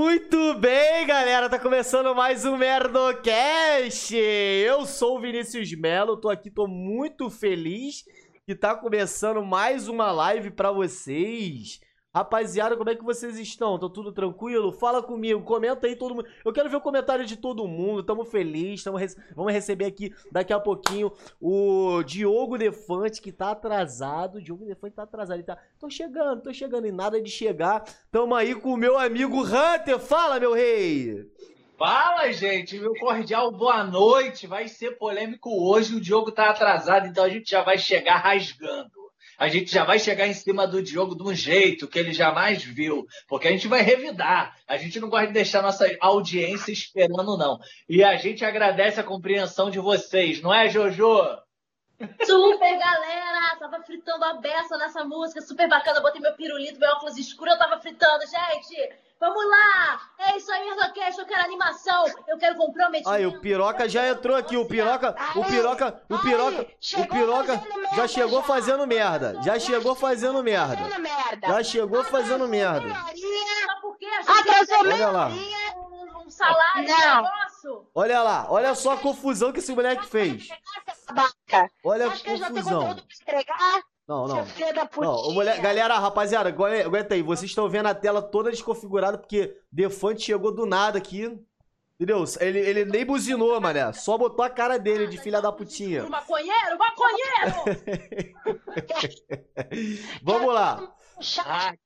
Muito bem, galera, tá começando mais um Merdocast. Eu sou o Vinícius Melo, tô aqui, tô muito feliz que tá começando mais uma live pra vocês. Rapaziada, como é que vocês estão? Tá tudo tranquilo? Fala comigo, comenta aí todo mundo. Eu quero ver o comentário de todo mundo. Tamo feliz, tamo rece... vamos receber aqui daqui a pouquinho o Diogo Defante, que tá atrasado. O Diogo Defante tá atrasado. Ele tá. Tô chegando, tô chegando e nada de chegar. Tamo aí com o meu amigo Hunter. Fala, meu rei! Fala, gente, meu cordial boa noite. Vai ser polêmico hoje. O Diogo tá atrasado, então a gente já vai chegar rasgando a gente já vai chegar em cima do Diogo de um jeito que ele jamais viu, porque a gente vai revidar. A gente não gosta de deixar nossa audiência esperando, não. E a gente agradece a compreensão de vocês, não é, Jojo? Super, galera! Tava fritando a beça nessa música, super bacana. Botei meu pirulito, meu óculos escuro, eu tava fritando, gente! Vamos lá! É isso aí, Merdocast, eu quero animação, eu quero comprometimento. Aí, o Piroca já entrou aqui, o Piroca, o Piroca, o Piroca, o Piroca já chegou fazendo merda. Já chegou fazendo merda. Já chegou fazendo merda. Mas por quê? A gente Olha lá. um, salário, um negócio? Olha lá, olha só a confusão que esse moleque fez. Olha a confusão. Não, não. Não, o moleque, galera, rapaziada, aguenta aí. Vocês estão vendo a tela toda desconfigurada porque Defante chegou do nada aqui. Entendeu? Ele, ele nem buzinou, mané. Só botou a cara dele de filha da putinha. Maconheiro, maconheiro! Vamos lá.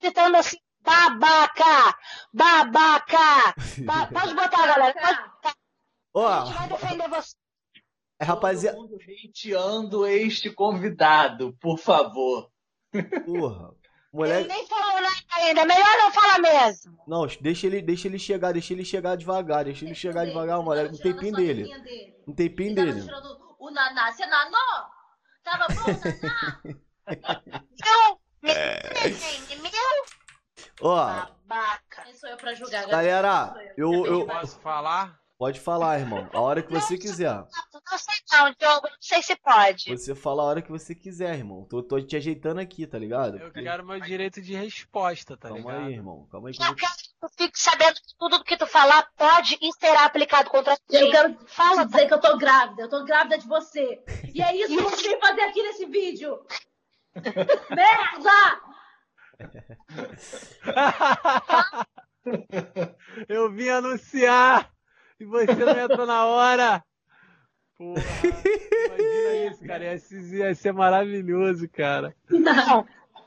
Gritando assim, babaca, babaca. Ba- Pode botar, galera. Pode botar. Ó, A gente vai defender você. é, rapaziada. Todo mundo hateando este convidado, por favor. Porra. Ele Moleque. nem falou nada ainda. Melhor não falar mesmo. Não, deixa ele, deixa ele chegar, deixa ele chegar devagar, deixa ele chegar devagar, moleque. Um tempinho dele. Um tempinho Ele dele. tirando o naná. Você nanou? Tava bom, naná? Meu, meu, meu, Ó, babaca. Quem sou eu pra julgar, galera, eu, eu. Posso falar? Pode falar, irmão. A hora que você quiser. Não sei não, Diogo. Não sei se pode. Você fala a hora que você quiser, irmão. Tô, tô te ajeitando aqui, tá ligado? Eu quero meu direito de resposta, tá Calma ligado? aí, irmão. Calma aí eu quero que tu fique sabendo que tudo que tu falar pode e será aplicado contra ti. Eu quero Fala, dizer que eu tô grávida. Eu tô grávida de você. E é isso que eu vim fazer aqui nesse vídeo. Merda! eu vim anunciar e você não entrou na hora. Porra, imagina isso, cara. Ia ser, maravilhoso, cara. não.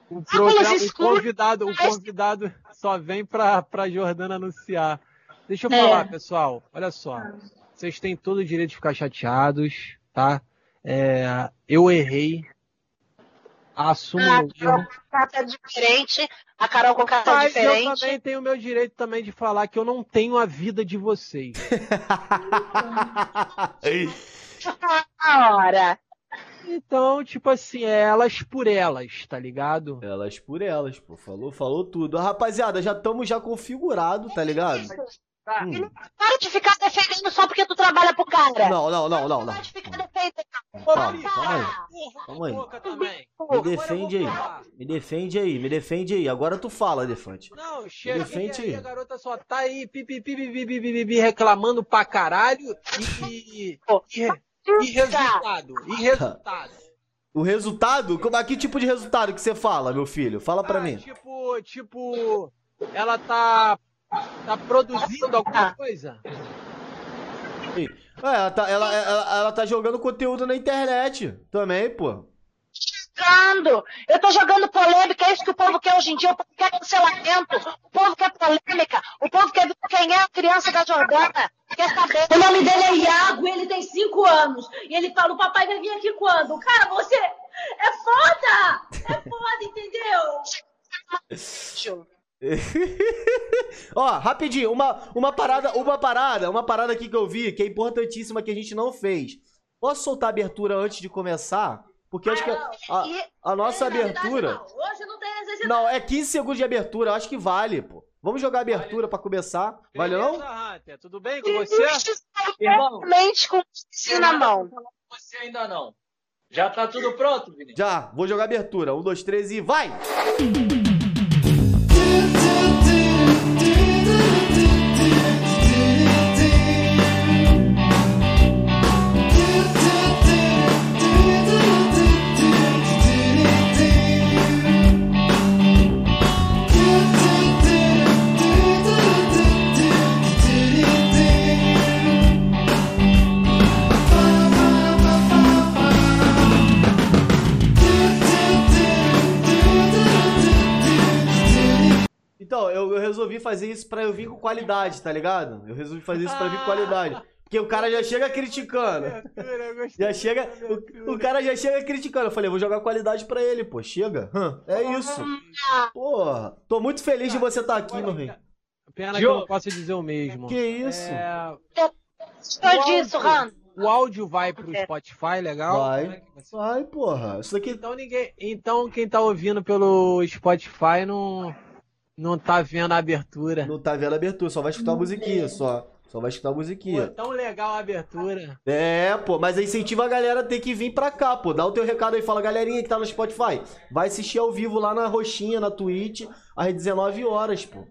O programa, o convidado, o convidado só vem pra, pra Jordana anunciar. Deixa eu É. falar, pessoal. Olha só. Vocês têm todo o direito de ficar chateados, tá? É, eu errei. Assumo Ah, meu erro. Cata diferente. A Carol com cata Mas eu diferente. também tenho o meu direito também de falar que eu não tenho a vida de vocês. A hora. Então, tipo assim, é elas por elas, tá ligado? Elas por elas, pô. Falou, falou tudo. Rapaziada, já estamos já configurado, tá ligado? Hum. Para de ficar defendendo só porque tu trabalha pro cara. Não, não, não, não, não. Para de ficar defendendo. Calma, calma aí. Calma aí. Me defende aí. Me defende aí, me defende aí. Agora tu fala, Defante. Não, chega Defende aí, aí. a garota só tá aí pipi, pipi, pipi, pipi, pipi, reclamando pra caralho e, e, e, e resultado, e resultado. O resultado? Como, que tipo de resultado que você fala, meu filho? Fala pra Ah, mim. Tipo, tipo, ela tá, tá produzindo alguma coisa? É, ela tá, ela, ela, ela tá jogando conteúdo na internet também, pô. Jogando. Eu tô jogando polêmica, é isso que o povo quer hoje em dia. O povo quer cancelamento, o povo quer polêmica, o povo quer ver quem é a criança da Jordana. Quer saber? O nome dele é Iago, ele tem 5 anos. E ele fala: o papai vai vir aqui quando? Cara, você é foda! É foda, entendeu? Ó, rapidinho, uma, uma parada, uma parada, uma parada aqui que eu vi que é importantíssima que a gente não fez. Posso soltar a abertura antes de começar? Porque acho que a, a- E a nossa É, abertura. não. Hoje não tem necessidade. Não, é 15 segundos de abertura, eu acho que vale, pô. Vamos jogar a abertura pra começar. Vale não? Hunter? Tudo bem com você? Irmão, Realmente com o PC na mão. você ainda não. Já tá tudo pronto, Vinícius? Já, vou jogar a abertura. Um, dois, três e vai! Então, eu, eu resolvi fazer isso pra eu vir com qualidade, tá ligado? Eu resolvi fazer isso pra vir com qualidade. Porque o cara já chega criticando. Eu Já chega. O, o cara já chega criticando. Eu falei, vou jogar qualidade pra ele, pô. Chega. É isso. Porra. Tô muito feliz de você estar aqui, meu rei. Pena que eu não posso dizer o mesmo. Que isso? É, Gostou disso, Rando? o áudio vai pro Spotify, legal? Vai. É vai porra. Isso daqui. Então ninguém, então quem tá ouvindo pelo Spotify não não tá vendo a abertura. Não tá vendo a abertura, só vai escutar a musiquinha, só. Só vai escutar a Pô, musiquinha. tão legal a abertura. É, pô, mas incentiva a galera a ter que vir pra cá, pô. Dá o teu recado aí, fala, galerinha que tá no Spotify. Vai assistir ao vivo lá na Roxinha, na Twitch, às 19 horas, pô.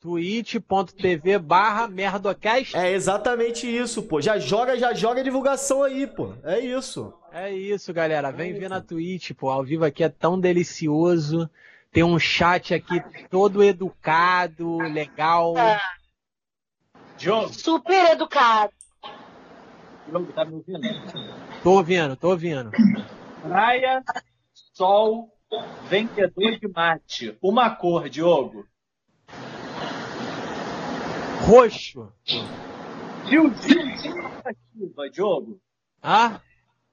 twitch.tv barra merdocast. É exatamente isso, pô. Já joga, já joga a divulgação aí, pô. É isso. É isso, galera. Vem ver na Twitch, pô. Ao vivo aqui é tão delicioso. Tem um chat aqui todo educado, legal. Diogo, Super educado. Diogo, tá me ouvindo? Tô ouvindo, tô ouvindo. Praia, sol, vendedor de mate. Uma cor, Diogo. Roxo. Jiu-jitsu ou guarda-chuva, Diogo? Ah?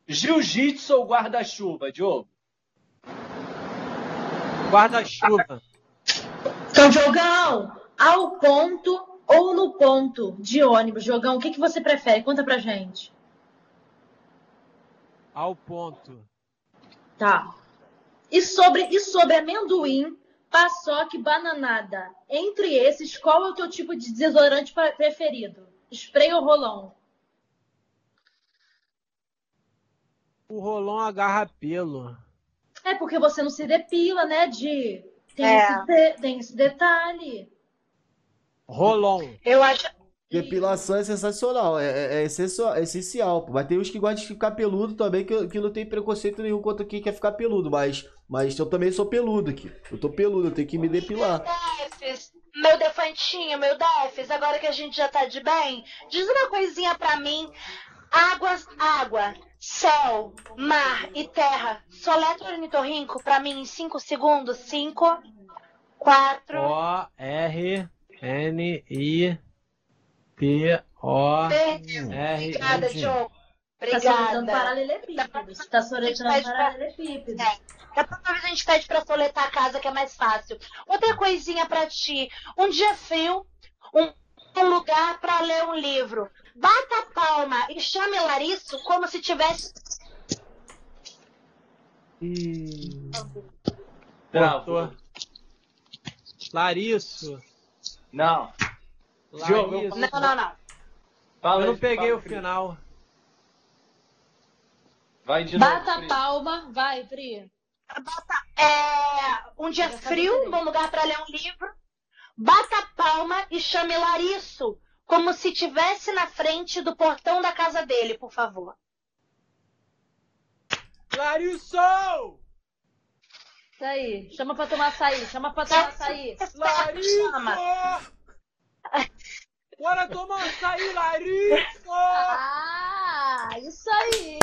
Jiu-jitsu ou guarda-chuva, Diogo? Guarda-chuva. Então, Jogão, ao ponto ou no ponto de ônibus? Jogão, o que, que você prefere? Conta pra gente. Ao ponto. Tá. E sobre, e sobre amendoim, paçoca e bananada? Entre esses, qual é o teu tipo de desodorante pre- preferido? Spray ou rolão? O rolão agarra pelo. É porque você não se depila, né, Di? Tem, É. esse, de- tem esse detalhe. Rolão. Eu acho. Depilação é sensacional, é, é- é essencial, é essencial. Mas tem uns que gostam de ficar peludo também, que, que não tem preconceito nenhum contra quem quer ficar peludo, mas, mas eu também sou peludo aqui. Eu tô peludo, eu tenho que me depilar. Defes, meu defantinho, meu Defes, agora que a gente já tá de bem, diz uma coisinha pra mim. Águas, água, céu, mar e terra. Soletra ornitorrinco pra mim em 5 segundos. 5, 4, O R N I T O. R Obrigada, N. Diogo. Tá soletrando Obrigada. paralelepípedo. Você tá soletrando paralelepípedo. É. Da próxima vez a gente pede pra soletar a casa, que é mais fácil. Outra coisinha pra ti. Um dia frio, um, um lugar pra ler um livro. Bata a palma e chame Larisso como se tivesse. Ih, Travou. Larisso. Não. Larisso. Não, não, não. Fala Eu não peguei fala, o Pri. final. Vai de novo. Bata a Pri. palma. Vai, Pri. É, um dia frio, um bom lugar pra ler um livro. Bata a palma e chame Larisso como se tivesse na frente do portão da casa dele, por favor. Larisso! Isso aí. Chama pra tomar açaí. Chama pra tomar açaí. Larisso! Chama. Bora tomar açaí, Larisso! Ah, isso aí.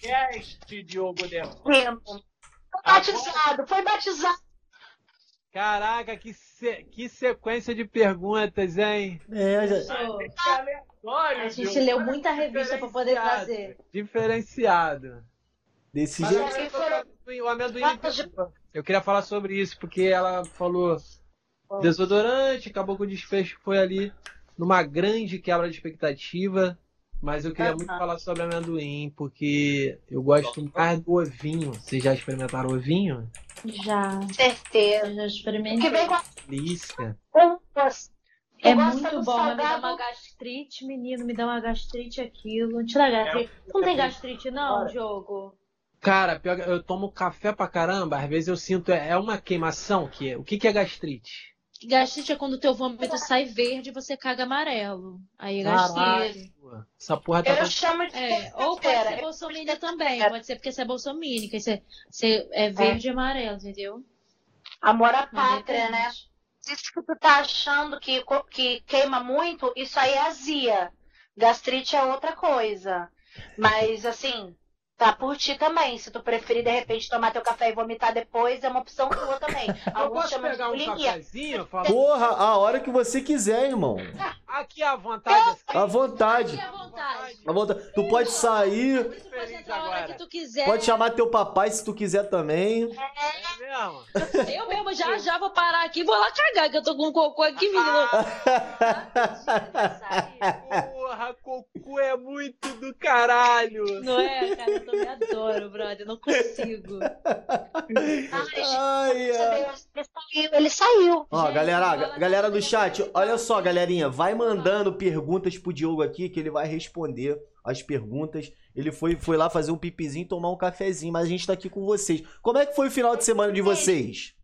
Cast, Diogo Defante. Foi batizado, foi batizado. Caraca, que, se- que sequência de perguntas, hein? É, já... Aleatório, A gente leu muita revista pra poder trazer. Diferenciado. desse Mas jeito. Foram- o amendoim. Eu queria falar sobre isso, porque ela falou desodorante, acabou que o desfecho foi ali numa grande quebra de expectativa. Mas eu queria muito falar sobre amendoim, porque eu gosto mais do ovinho. Vocês já experimentaram ovinho? Já. Certeza. Eu já Que experimentei. vem com Delícia. É muito bom, mas me dá uma gastrite, menino. Me dá uma gastrite aquilo. Te dá gastrite. Não tem gastrite, não, Diogo? Cara, pior que eu tomo café pra caramba, às vezes eu sinto. É é uma queimação que. O que, que é gastrite? Gastrite é quando o teu vômito sai verde e você caga amarelo. Aí é gastrite. Essa porra tá. Eu chamo de É, ou pode ser bolsominion também. Pode ser porque você é bolsominion, que você, você é verde e amarelo, entendeu? amor à Mas pátria, né? Isso que tu tá achando que, que queima muito, isso aí é azia. Gastrite é outra coisa. Mas, assim, Tá por ti também. Se tu preferir, de repente, tomar teu café e vomitar depois, é uma opção tua também. Eu Alguns posso chamam de pegar um cafezinho? Fala, Porra, a hora que você quiser, irmão. aqui à vontade. assim. À vontade. Fique à vontade. Tu pode sair, Tu pode entrar a hora que tu quiser. pode chamar teu papai se tu quiser também. É mesmo? Eu mesmo já já vou parar aqui e vou lá cagar, que eu tô com um cocô aqui, menino. Porra, cocô é muito do caralho. Não é, cara? Eu também adoro, brother. Eu não consigo. Ai, ai. Ele saiu. Ele saiu. Ó, Gente, galera, galera do chat, olha só, galerinha, vai mandando perguntas pro Diogo aqui que ele vai responder as perguntas. Ele foi, foi lá fazer um pipizinho e tomar um cafezinho, mas a gente tá aqui com vocês. Como é que foi o final de semana de vocês?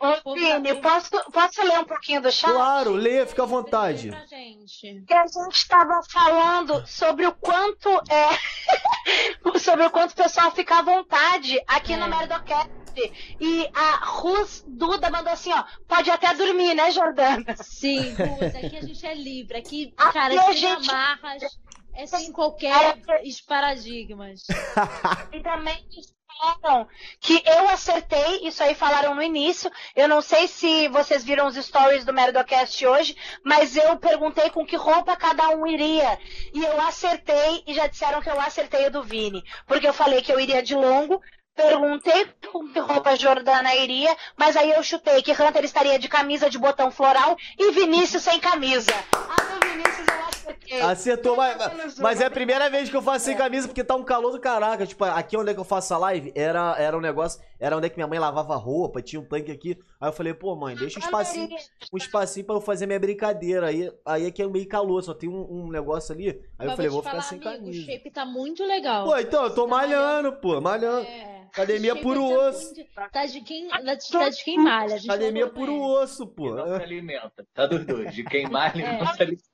Ô, Vini, posso, posso ler um pouquinho do chat? Claro, lê, fica à vontade. Pra gente. que a gente estava falando sobre o quanto é sobre o quanto o pessoal fica à vontade aqui no É. Merdocast. E a Rus Duda mandou assim, ó, pode até dormir, né, Jordana? Sim, Ruth, aqui a gente é livre. Aqui, Aqui cara, a sem gente- amarras, é sem qualquer paradigmas. E também disseram que eu acertei, isso aí falaram no início. Eu não sei se vocês viram os stories do Merdocast hoje, mas eu perguntei com que roupa cada um iria. E eu acertei, e já disseram que eu acertei o do Vini. Porque eu falei que eu iria de longo. Perguntei com que roupa Jordana iria, mas aí eu chutei que Hunter estaria de camisa de botão floral e Vinícius sem camisa. A do Vinícius eu acertei. Acertou, mas, mas é a primeira vez que eu faço sem camisa porque tá um calor do caraca. Tipo, aqui onde é que eu faço a live, era, era um negócio, era onde é que minha mãe lavava roupa, tinha um tanque aqui. Aí eu falei, pô, mãe, deixa um espacinho, um espacinho pra eu fazer minha brincadeira. Aí, aí é que é meio calor, só tem um, um negócio ali. Aí eu Mas falei, te vou ficar falar, sem amigo, camisa. O shape tá muito legal. Pô, então, eu tô tá malhando, pô, malhando. É. Academia puro tá osso. Tá de quem, tá de quem malha. a gente Academia puro osso, pô. Não se alimenta. Tá dos dois. De quem mais alimenta, se alimenta.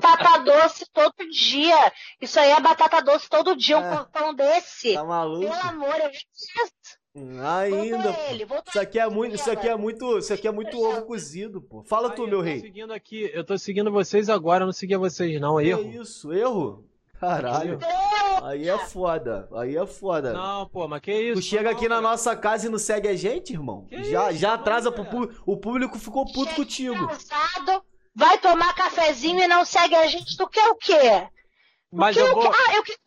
batata doce todo dia. Isso aí é batata doce todo dia, um É. corpão desse. Tá maluco? Pelo amor, eu Ainda, ele, Isso aqui é ele, muito, isso aqui é muito, isso aqui é muito ovo cozido, pô. Fala tu, Aí, meu eu tô rei. seguindo aqui, eu tô seguindo vocês agora, eu não seguia vocês não, Que erro. isso, erro? Caralho. Aí é foda. Aí é foda. Não, pô, mas que isso? Tu chega não, aqui na cara. nossa casa e não segue a gente, irmão? Que já isso, já atrasa pro público. O público ficou puto Gente contigo. cansado, vai tomar cafezinho e não segue a gente. Tu quer o quê? Mas Tu eu o quê? vou. Ah, eu queria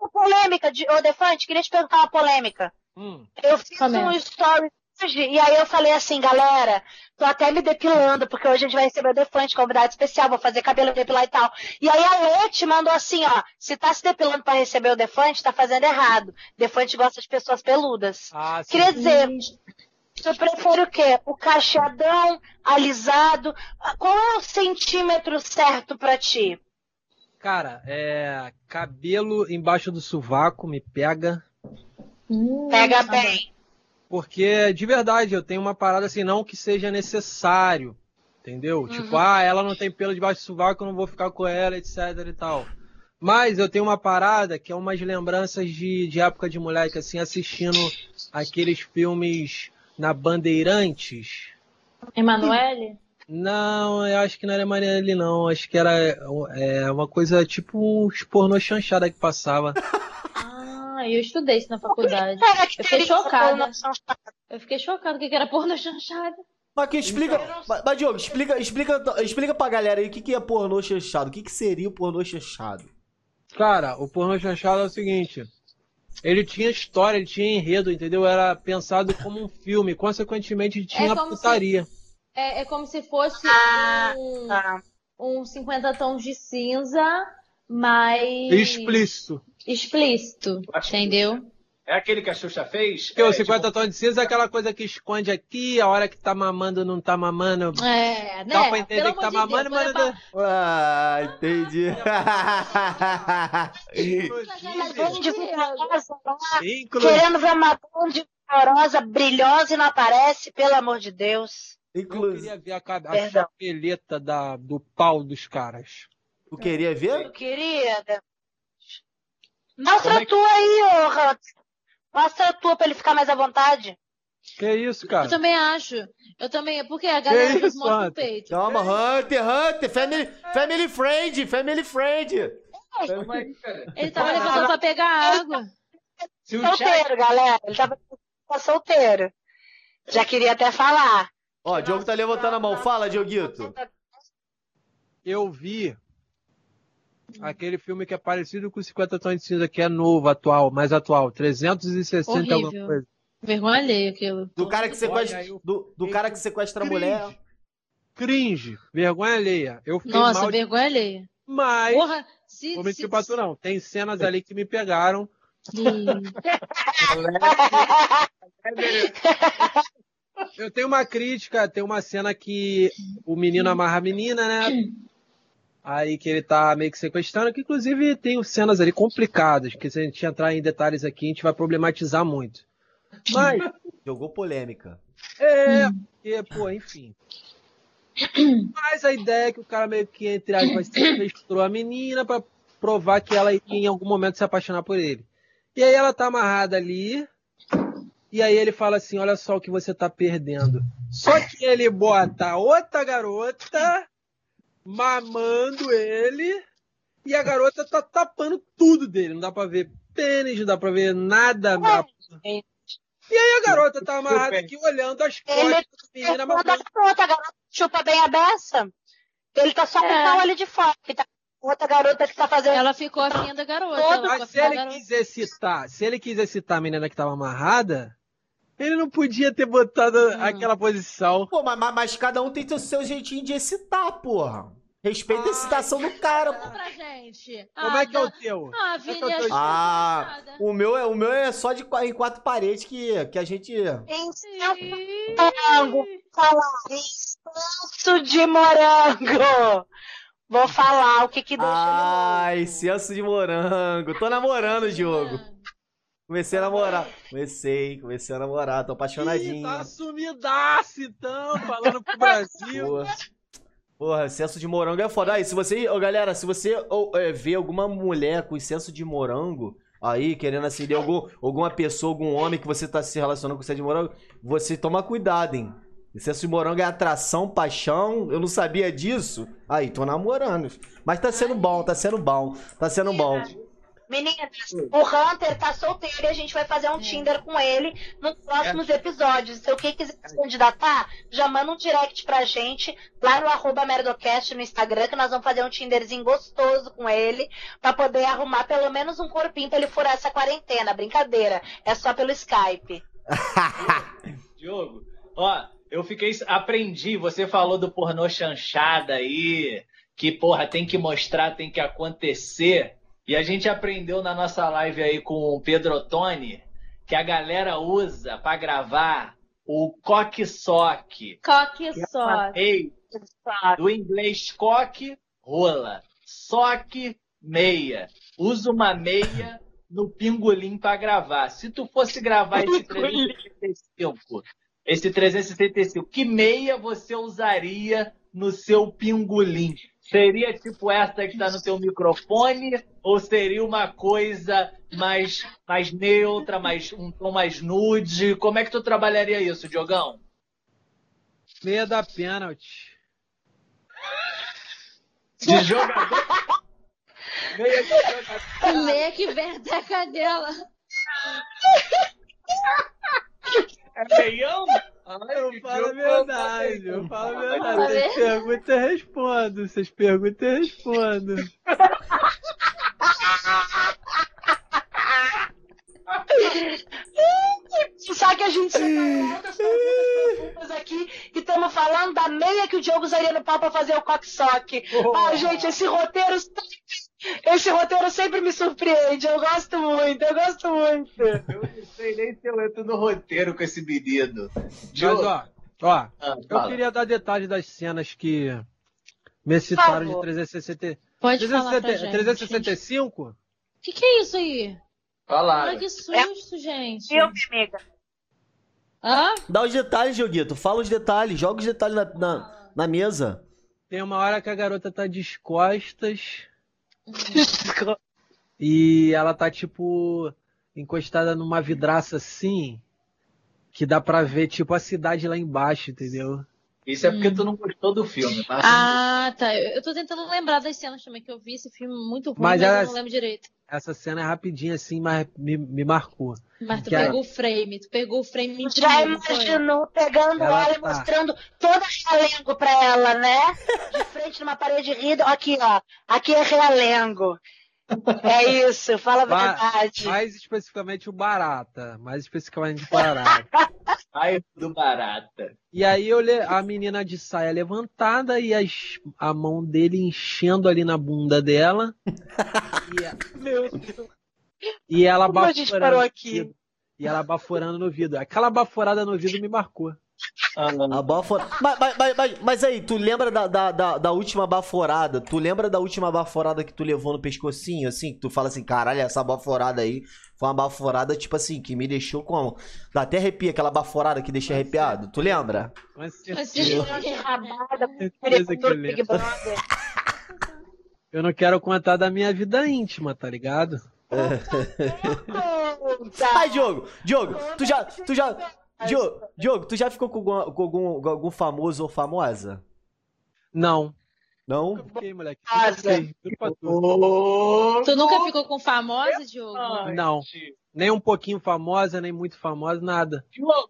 uma polêmica, de... ô Defante, queria te perguntar uma polêmica. Hum, Eu fiz um story hoje e aí eu falei assim, galera, tô até me depilando, porque hoje a gente vai receber o Defante, convidado especial, vou fazer cabelo depilar e tal. E aí a Lete mandou assim, ó, se tá se depilando pra receber o Defante, tá fazendo errado. Defante gosta de pessoas peludas. ah, sim. Queria dizer, você prefere o quê? O cacheadão, alisado? Qual é o centímetro certo pra ti? Cara, é. Cabelo embaixo do sovaco me pega. Hum, Pega tá bem. Porque, de verdade, eu tenho uma parada assim, não que seja necessário. Entendeu? Uhum. Tipo, ah, ela não tem pelo debaixo do sovaco, eu não vou ficar com ela, etc e tal. Mas eu tenho uma parada que é umas lembranças de, de época de moleque, assim, assistindo aqueles filmes na Bandeirantes. Emanuele? Não, eu acho que não era Marielle, não. Acho que era é, uma coisa tipo uns pornô chanchada que passava. Ah, eu estudei isso na faculdade. Eu fiquei chocada. Eu fiquei chocada que que era porno chanchada. Mas que explica. Então- Mas, mas, Diogo, explica, explica, explica pra galera aí o que, que é pornô chanchado. O que, que seria o pornô chanchado? Cara, o pornô chanchado é o seguinte. Ele tinha história, ele tinha enredo, entendeu? Era pensado como um filme. Consequentemente, tinha É putaria. É, é como se fosse Ah, um, Tá. um 50 tons de cinza, mas Explícito. Explícito, entendeu? É aquele que a Xuxa fez? Porque o É, 50 tipo, tons de cinza é aquela coisa que esconde aqui, a hora que tá mamando não tá mamando. É, né? Dá pra entender Pelo que tá de mamando, Deus, mas. é pra- Ah, entendi. Querendo ver uma bonde vigorosa, brilhosa e não aparece, pelo amor de Deus. eu Inclusive, queria ver a, a chapeleta da, do pau dos caras. tu queria ver? Eu queria. Mostra é a tua aí, ô Hans. Mostra a tua pra ele ficar mais à vontade. Que isso, cara? Eu também acho. Eu também, porque a galera Que isso, mostra o peito. Calma, Hunter, Hunter, family, family friend, family friend. calma aí, cara. Ele tava levantando pra pegar água. Se o chat... Solteiro, galera. Ele tava solteiro. Já queria até falar. Ó, o Diogo tá levantando a mão. Fala, Dioguito. Eu vi aquele filme que é parecido com 50 Tons de Cinza, que é novo, atual, mais atual. 360 alguma Horrível. coisa. Vergonha alheia aquilo. Do cara que sequestra, Olha, eu- do, do cara que sequestra a mulher. Cringe, vergonha alheia. Eu fiquei Nossa, mal, de- vergonha alheia. mas Porra, se. vou se, mentir pra tu não. Tem cenas ali que me pegaram. Eu tenho uma crítica, tem uma cena que o menino amarra a menina, né? Aí que ele tá meio que sequestrando, que inclusive tem cenas ali complicadas, que se a gente entrar em detalhes aqui, a gente vai problematizar muito. Mas, Jogou polêmica. é, porque, pô, enfim. Mas a ideia é que o cara meio que, entre aspas, sequestrou a menina pra provar que ela ia em algum momento se apaixonar por ele. E aí ela tá amarrada ali, e aí ele fala assim, olha só o que você tá perdendo. Só que ele bota outra garota mamando ele, e a garota tá tapando tudo dele. Não dá pra ver pênis, não dá pra ver nada. gente. E aí a garota tá amarrada aqui olhando as Ele costas da menina mamando. outra garota chupa bem a beça. Ele tá só com o É. pau ali de fora. que tá- Outra garota que tá fazendo. Ela ficou afim da garota. Mas se ele garota. quis excitar, se ele quis excitar a menina que tava amarrada, ele não podia ter botado Hum. aquela posição. Pô, mas, mas- cada um tem o seu jeitinho de excitar, porra. Respeita a excitação do cara, pô. pra gente. Como Ah, é que é o teu? Ah, é Vini, tô- acho que Ah, o meu, é, o meu é só de em quatro paredes que, que a gente. Incenso Ih. morango. Falar. Incenso de morango. Vou falar o que que deixa Ai, senso de morango. Tô namorando, Diogo. Comecei a namorar. Comecei, comecei a namorar. Tô Ih, apaixonadinho. tá sumidaço, então, falando pro Brasil. Porra. Porra, senso de morango é foda. Aí, se você. Ô, galera, se você é, vê alguma mulher com senso de morango aí, querendo acender algum, alguma pessoa, algum homem que você tá se relacionando com senso de morango, você toma cuidado, hein? Senso de morango é atração, paixão. Eu não sabia disso. Aí, tô namorando. Mas tá sendo bom, tá sendo bom. Tá sendo bom. Meninas, o Hunter tá solteiro e a gente vai fazer um Tinder com ele nos próximos episódios. Se alguém quiser se candidatar, já manda um direct pra gente lá no arroba Merdocast no Instagram, que nós vamos fazer um Tinderzinho gostoso com ele, pra poder arrumar pelo menos um corpinho pra ele furar essa quarentena. Brincadeira, é só pelo Skype. Diogo, ó, eu fiquei. Aprendi, você falou do pornô chanchada aí, que, porra, tem que mostrar, tem que acontecer. E a gente aprendeu na nossa live aí com o Pedro Ottoni que a galera usa pra gravar o coque-soque. Coque só. Ei, do inglês coque, rola. Soque, meia. Usa uma meia no pingolim pra gravar. Se tu fosse gravar esse 365, esse 365, que meia você usaria no seu pingolim? Seria tipo essa que tá no teu microfone? Ou seria uma coisa mais, mais neutra, mais, um tom mais nude? Como é que tu trabalharia isso, Diogão? Meia da pênalti. De jogador? Meia de jogador. Meia que vem até a cadela. É meião? Eu falo a verdade, eu falo a verdade. Tá Vocês perguntam, eu respondo. Vocês perguntam, eu respondo. Só que a gente perguntas aqui e estamos falando da meia que o Diogo usaria no pau pra fazer o coque-soque. Ai, gente, esse roteiro sempre, esse roteiro sempre me surpreende. Eu gosto muito, eu gosto muito. Eu não sei nem se eu entro no roteiro com esse menino. Mas, ó, ó, ah, eu fala. queria dar detalhes das cenas que me citaram de favor. 360, Pode falar pra 360, gente. 365. O que, que é isso aí? Falaram. Olha que susto, gente. Filme, amiga. Hã? Dá os detalhes, Dioguito. Fala os detalhes. Joga os detalhes na, na, na mesa. Tem uma hora que a garota tá de costas e ela tá tipo encostada numa vidraça assim, que dá pra ver tipo a cidade lá embaixo, entendeu? Isso é porque tu não gostou do filme, tá? Ah, tá. Eu eu tô tentando lembrar das cenas também, que eu vi esse filme muito ruim, Mas mas, ela- eu não lembro direito. Essa cena é rapidinha assim, mas me, me marcou. Mas tu Que a- pegou o frame, tu pegou o frame Já foi? imaginou pegando Ela ela e tá. mostrando todo realengo pra ela, né? De frente numa parede rindo. Aqui, ó. Aqui é realengo. É isso, fala a verdade. Mais especificamente o Barata. Mais especificamente o Barata. Ai, do barata. E aí eu le- a menina de saia levantada e as- a mão dele enchendo ali na bunda dela. e, a- Meu Deus. e ela Como a gente parou aqui? E ela baforando no vidro. Aquela baforada no vidro me marcou. Ah, A bafora... mas, mas, mas, mas, mas aí, tu lembra da, da, da, da última baforada? Tu lembra da última baforada que tu levou no pescocinho, assim? Que tu fala assim, caralho, essa baforada aí foi uma baforada, tipo assim, que me deixou como? Dá até arrepia, aquela baforada que deixa arrepiado. Tu lembra? Com certeza, eu não quero contar da minha vida íntima, tá ligado? Ai, Diogo, Diogo, tu já, tu já, Diogo, Diogo, tu já ficou com algum, com algum, com algum famoso ou famosa? Não. Não? Nunca fiquei, moleque. Pra tu. Nunca ficou com famosa, Diogo? Não. Nem um pouquinho famosa, nem muito famosa, nada. Diogo.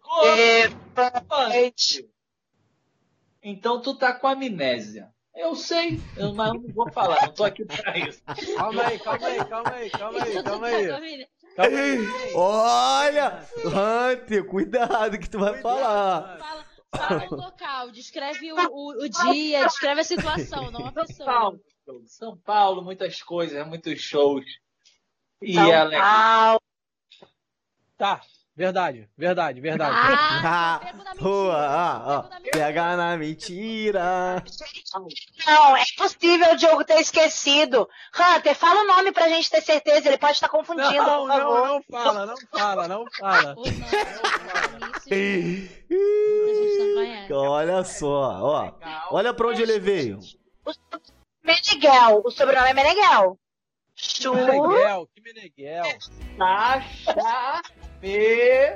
Então tu tá com amnésia. Eu sei, eu não, não vou falar, não tô aqui pra isso. Calma aí, calma aí, calma aí, calma aí, calma tá aí. Calma aí. Olha! Hunter, cuidado que tu vai falar. Fala, fala o local, descreve o, o, o dia, descreve a situação, não a São pessoa. Paulo, São Paulo, muitas coisas, muitos shows. E São ela é Paulo. Tá, verdade, verdade, verdade. Ah, Ah, mentira. Rua, ah, ó, mentira. pega na mentira. Não, é possível o Diogo ter esquecido. Hunter, fala o nome pra gente ter certeza. Ele pode estar confundindo, Não, por não, favor. não fala, não fala, não fala. Não, Vinícius, a gente não conhece. Olha só, ó. Olha pra onde eu levei. Meneghel. O sobrenome é Meneghel. Que Chu. Meneghel, que Meneghel. Sasha P.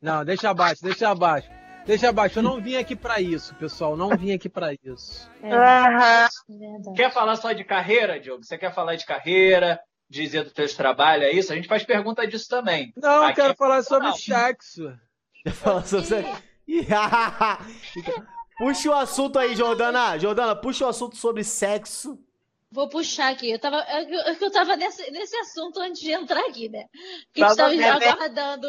Não, deixa abaixo, deixa abaixo. Deixa abaixo, eu não vim aqui pra isso, pessoal, não vim aqui pra isso. Aham. Verdade. Quer falar só de carreira, Diogo? Você quer falar de carreira, dizer dos teus trabalhos, é isso? A gente faz pergunta disso também. Não, eu Aqui quero é falar sobre sexo. Fala sobre- Então, Puxa o assunto aí, Jordana. Jordana, puxa o assunto sobre sexo. Vou puxar aqui. Eu tava, eu, eu- eu tava nesse, nesse assunto antes de entrar aqui, né? Que Tava a gente tava vendo. aguardando,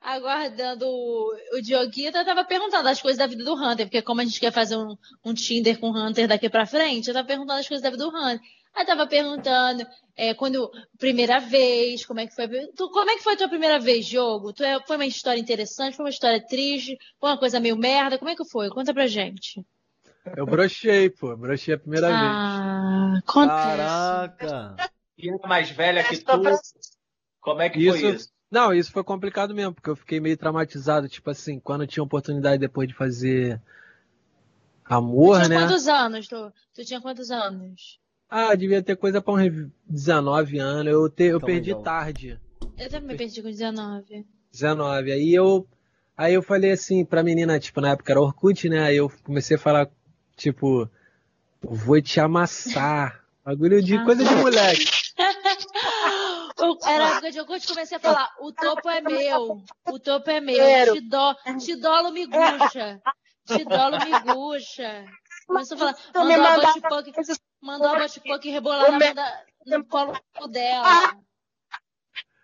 aguardando o, Dioguito. Eu tava perguntando as coisas da vida do Hunter, porque como a gente quer fazer um, um Tinder com o Hunter daqui pra frente, eu tava perguntando as coisas da vida do Hunter. Aí tava perguntando é, quando primeira vez, como é que foi. Tu, como é que foi a tua primeira vez, jogo? Tu é, foi uma história interessante, foi uma história triste, foi uma coisa meio merda. Como é que foi? Conta pra gente. Eu brochei, pô, brochei a primeira vez. Ah, conta. Caraca. E ela é mais velha que tu. Como é que Isso, foi isso? Não, isso foi complicado mesmo, porque eu fiquei meio traumatizado, tipo assim, quando eu tinha oportunidade depois de fazer Tu amor, tinha né? quantos anos? Tu, tu tinha quantos anos? Ah, devia ter coisa pra uns 19 anos. Eu, te, eu Calma perdi aí, ó. tarde. Eu também me perdi com 19. 19. Aí eu, aí eu falei assim pra menina, tipo, na época era Orkut, né? Aí eu comecei a falar, tipo, vou te amassar. Bagulho de Ah. coisa de moleque. O- Era a época de eu comecei a falar, o topo é meu, o topo é meu, te, dó, te dolo miguxa, te dolo miguxa. Começou a falar, mandou a coisas- mandou a bote-poke rebolar na no colo dela.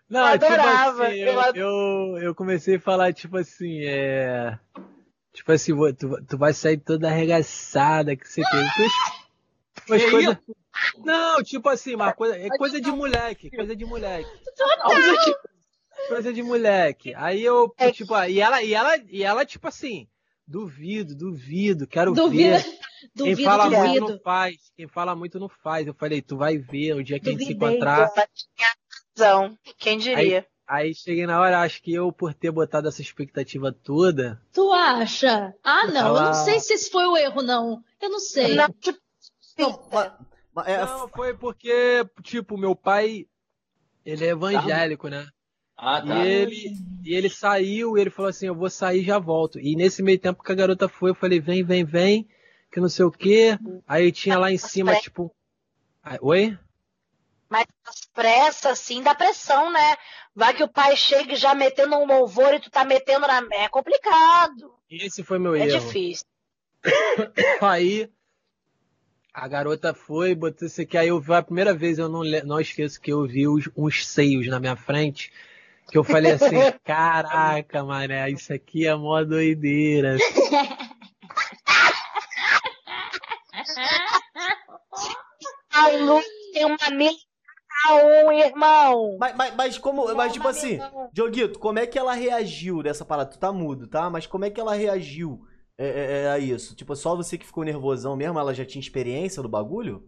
Não, Eu adorava, tipo assim, eu eu, eu comecei a falar, tipo assim, é. Tipo assim, tu, tu vai sair toda arregaçada, que você tem. Umas Que coisas. Não, tipo assim, uma coisa. É coisa de moleque, coisa de moleque. Coisa de moleque. Aí eu, É. tipo, e ela, e ela, e ela, tipo assim, duvido, duvido, quero Duvida, ver. Quem duvido, fala muito duvido. não faz. Quem fala muito não faz. Eu falei, tu vai ver o dia que a gente se encontrar. Ela tinha razão. Quem diria? Aí cheguei na hora, acho que eu, por ter botado essa expectativa toda, Tu acha? Ah, não, eu não Ela- sei se esse foi o erro, não. Eu não sei. Não, tipo, Não, é- Não, foi porque, tipo, meu pai, ele é evangélico, né? Ah, E tá. ele, e ele saiu, e ele falou assim, eu vou sair e já volto. E nesse meio tempo que a garota foi, eu falei, vem, vem, vem, que não sei o quê. Aí tinha lá em cima, tipo... Aí- Oi? Mas as pressas, assim, dá pressão, né? Vai que o pai chega já metendo um louvor e tu tá metendo na. É complicado. Esse foi meu É erro. difícil. Aí a garota foi, botou isso aqui. Aí eu vi a primeira vez, eu não, não esqueço que eu vi os- uns seios na minha frente. Que eu falei assim: caraca, mané, isso aqui é mó doideira. Ai, Lu, tem uma amiga um irmão. Mas, mas, mas como. Mas tipo Uma assim, amiga- Dioguito, como é que ela reagiu dessa parada? Tu tá mudo, tá? Mas como é que ela reagiu é, é, é, a isso? Tipo, só você que ficou nervosão mesmo? Ela já tinha experiência do bagulho?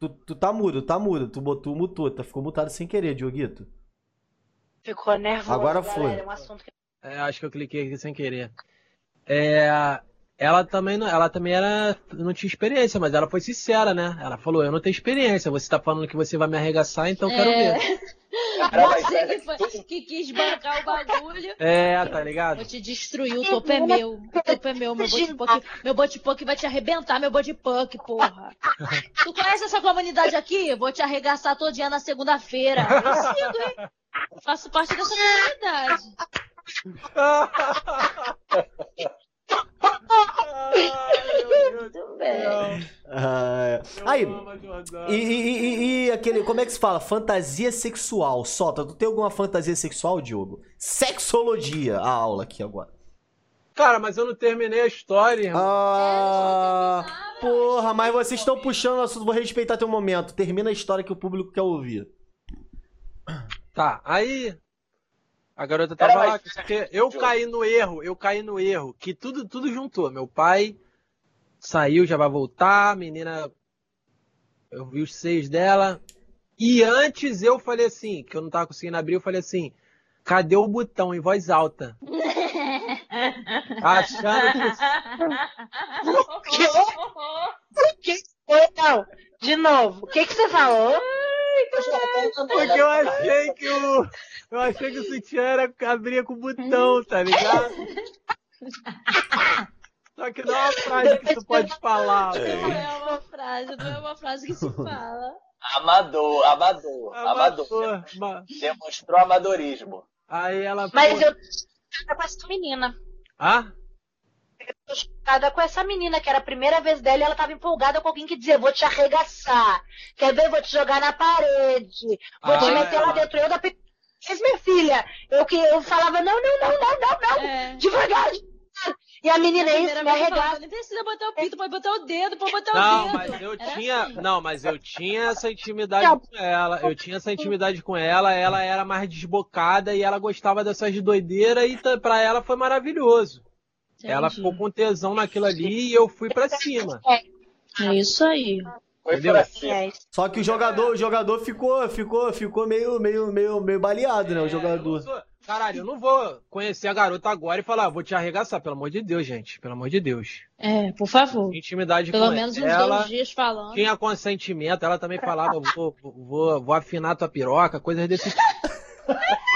Tu, tu tá mudo, tá mudo. Tu botou, mutou, tá, ficou mutado sem querer, Dioguito. Ficou nervoso. Agora galera, foi. É um assunto que É, acho que eu cliquei aqui sem querer. É, ela também não, ela também era, não tinha experiência, mas ela foi sincera, né? Ela falou: Eu não tenho experiência. Você tá falando que você vai me arregaçar, então eu quero É. ver. Você que, foi- que quis bancar o bagulho. É, tá ligado? Vou te destruir, o topo é meu. O topo é meu, meu botipoque. Meu botipoque vai te arrebentar, meu botipoque, porra. Tu conhece essa comunidade aqui? Vou te arregaçar todo dia na segunda-feira. Eu sigo, hein? Faço parte dessa comunidade. Muito bem. Ah, é. Aí, e, e- e- e aquele. Como é que se fala? Fantasia sexual. Solta, tu tem alguma fantasia sexual, Diogo? Sexologia, a aula aqui agora. Cara, mas eu não terminei a história, irmão. Ah, porra, mas vocês estão puxando o assunto, vou respeitar teu momento. Termina a história que o público quer ouvir. Tá, aí a garota tava lá, porque eu caí no erro, eu caí no erro, que tudo, tudo juntou. Meu pai saiu, já vai voltar, a menina, eu vi os seios dela, e antes eu falei assim, que eu não tava conseguindo abrir, eu falei assim, cadê o botão em voz alta? Achando que O que foi? Não, de novo. O que, que você falou? Porque eu achei que o. Eu achei que o sutiã era, abria com botão, tá ligado? Só que não é uma frase que tu pode falar. Não é uma frase, não é uma frase que se fala. Amador, amador, amador. Amador, ma- Demonstrou amadorismo. Aí ela. Mas pô- eu chocada com essa menina. Ah? Eu tô chocada com essa menina, que era a primeira vez dela e ela tava empolgada com alguém que dizia, vou te arregaçar. Quer ver? Vou te jogar na parede. Vou te Ah, meter lá ela- dentro. Eu da Mas, minha filha, eu que eu falava, não, não, não, não, não, não. É. Devagar, devagar. E a menina é isso, me arregaça. nem precisa botar o pinto, pode botar o dedo, pode botar o Não, dedo. mas eu Era tinha. assim. Não, mas eu tinha essa intimidade Não. com ela. Eu tinha essa intimidade com ela, ela era mais desbocada e ela gostava dessas de doideira e pra ela foi maravilhoso. Ela Entendi. ficou com tesão naquilo ali e eu fui pra cima. É isso aí. Entendeu? É. Só que o jogador, o jogador ficou, ficou, ficou meio, meio, meio, meio baleado, né? O É, jogador. Caralho, eu não vou conhecer a garota agora e falar, "Ah, vou te arregaçar, pelo amor de Deus, gente. Pelo amor de Deus. É, por favor. Intimidade Pelo com menos uns ela. dois dias falando. Tinha consentimento, ela também falava, vou, vou, vou afinar tua piroca, coisas desse tipo.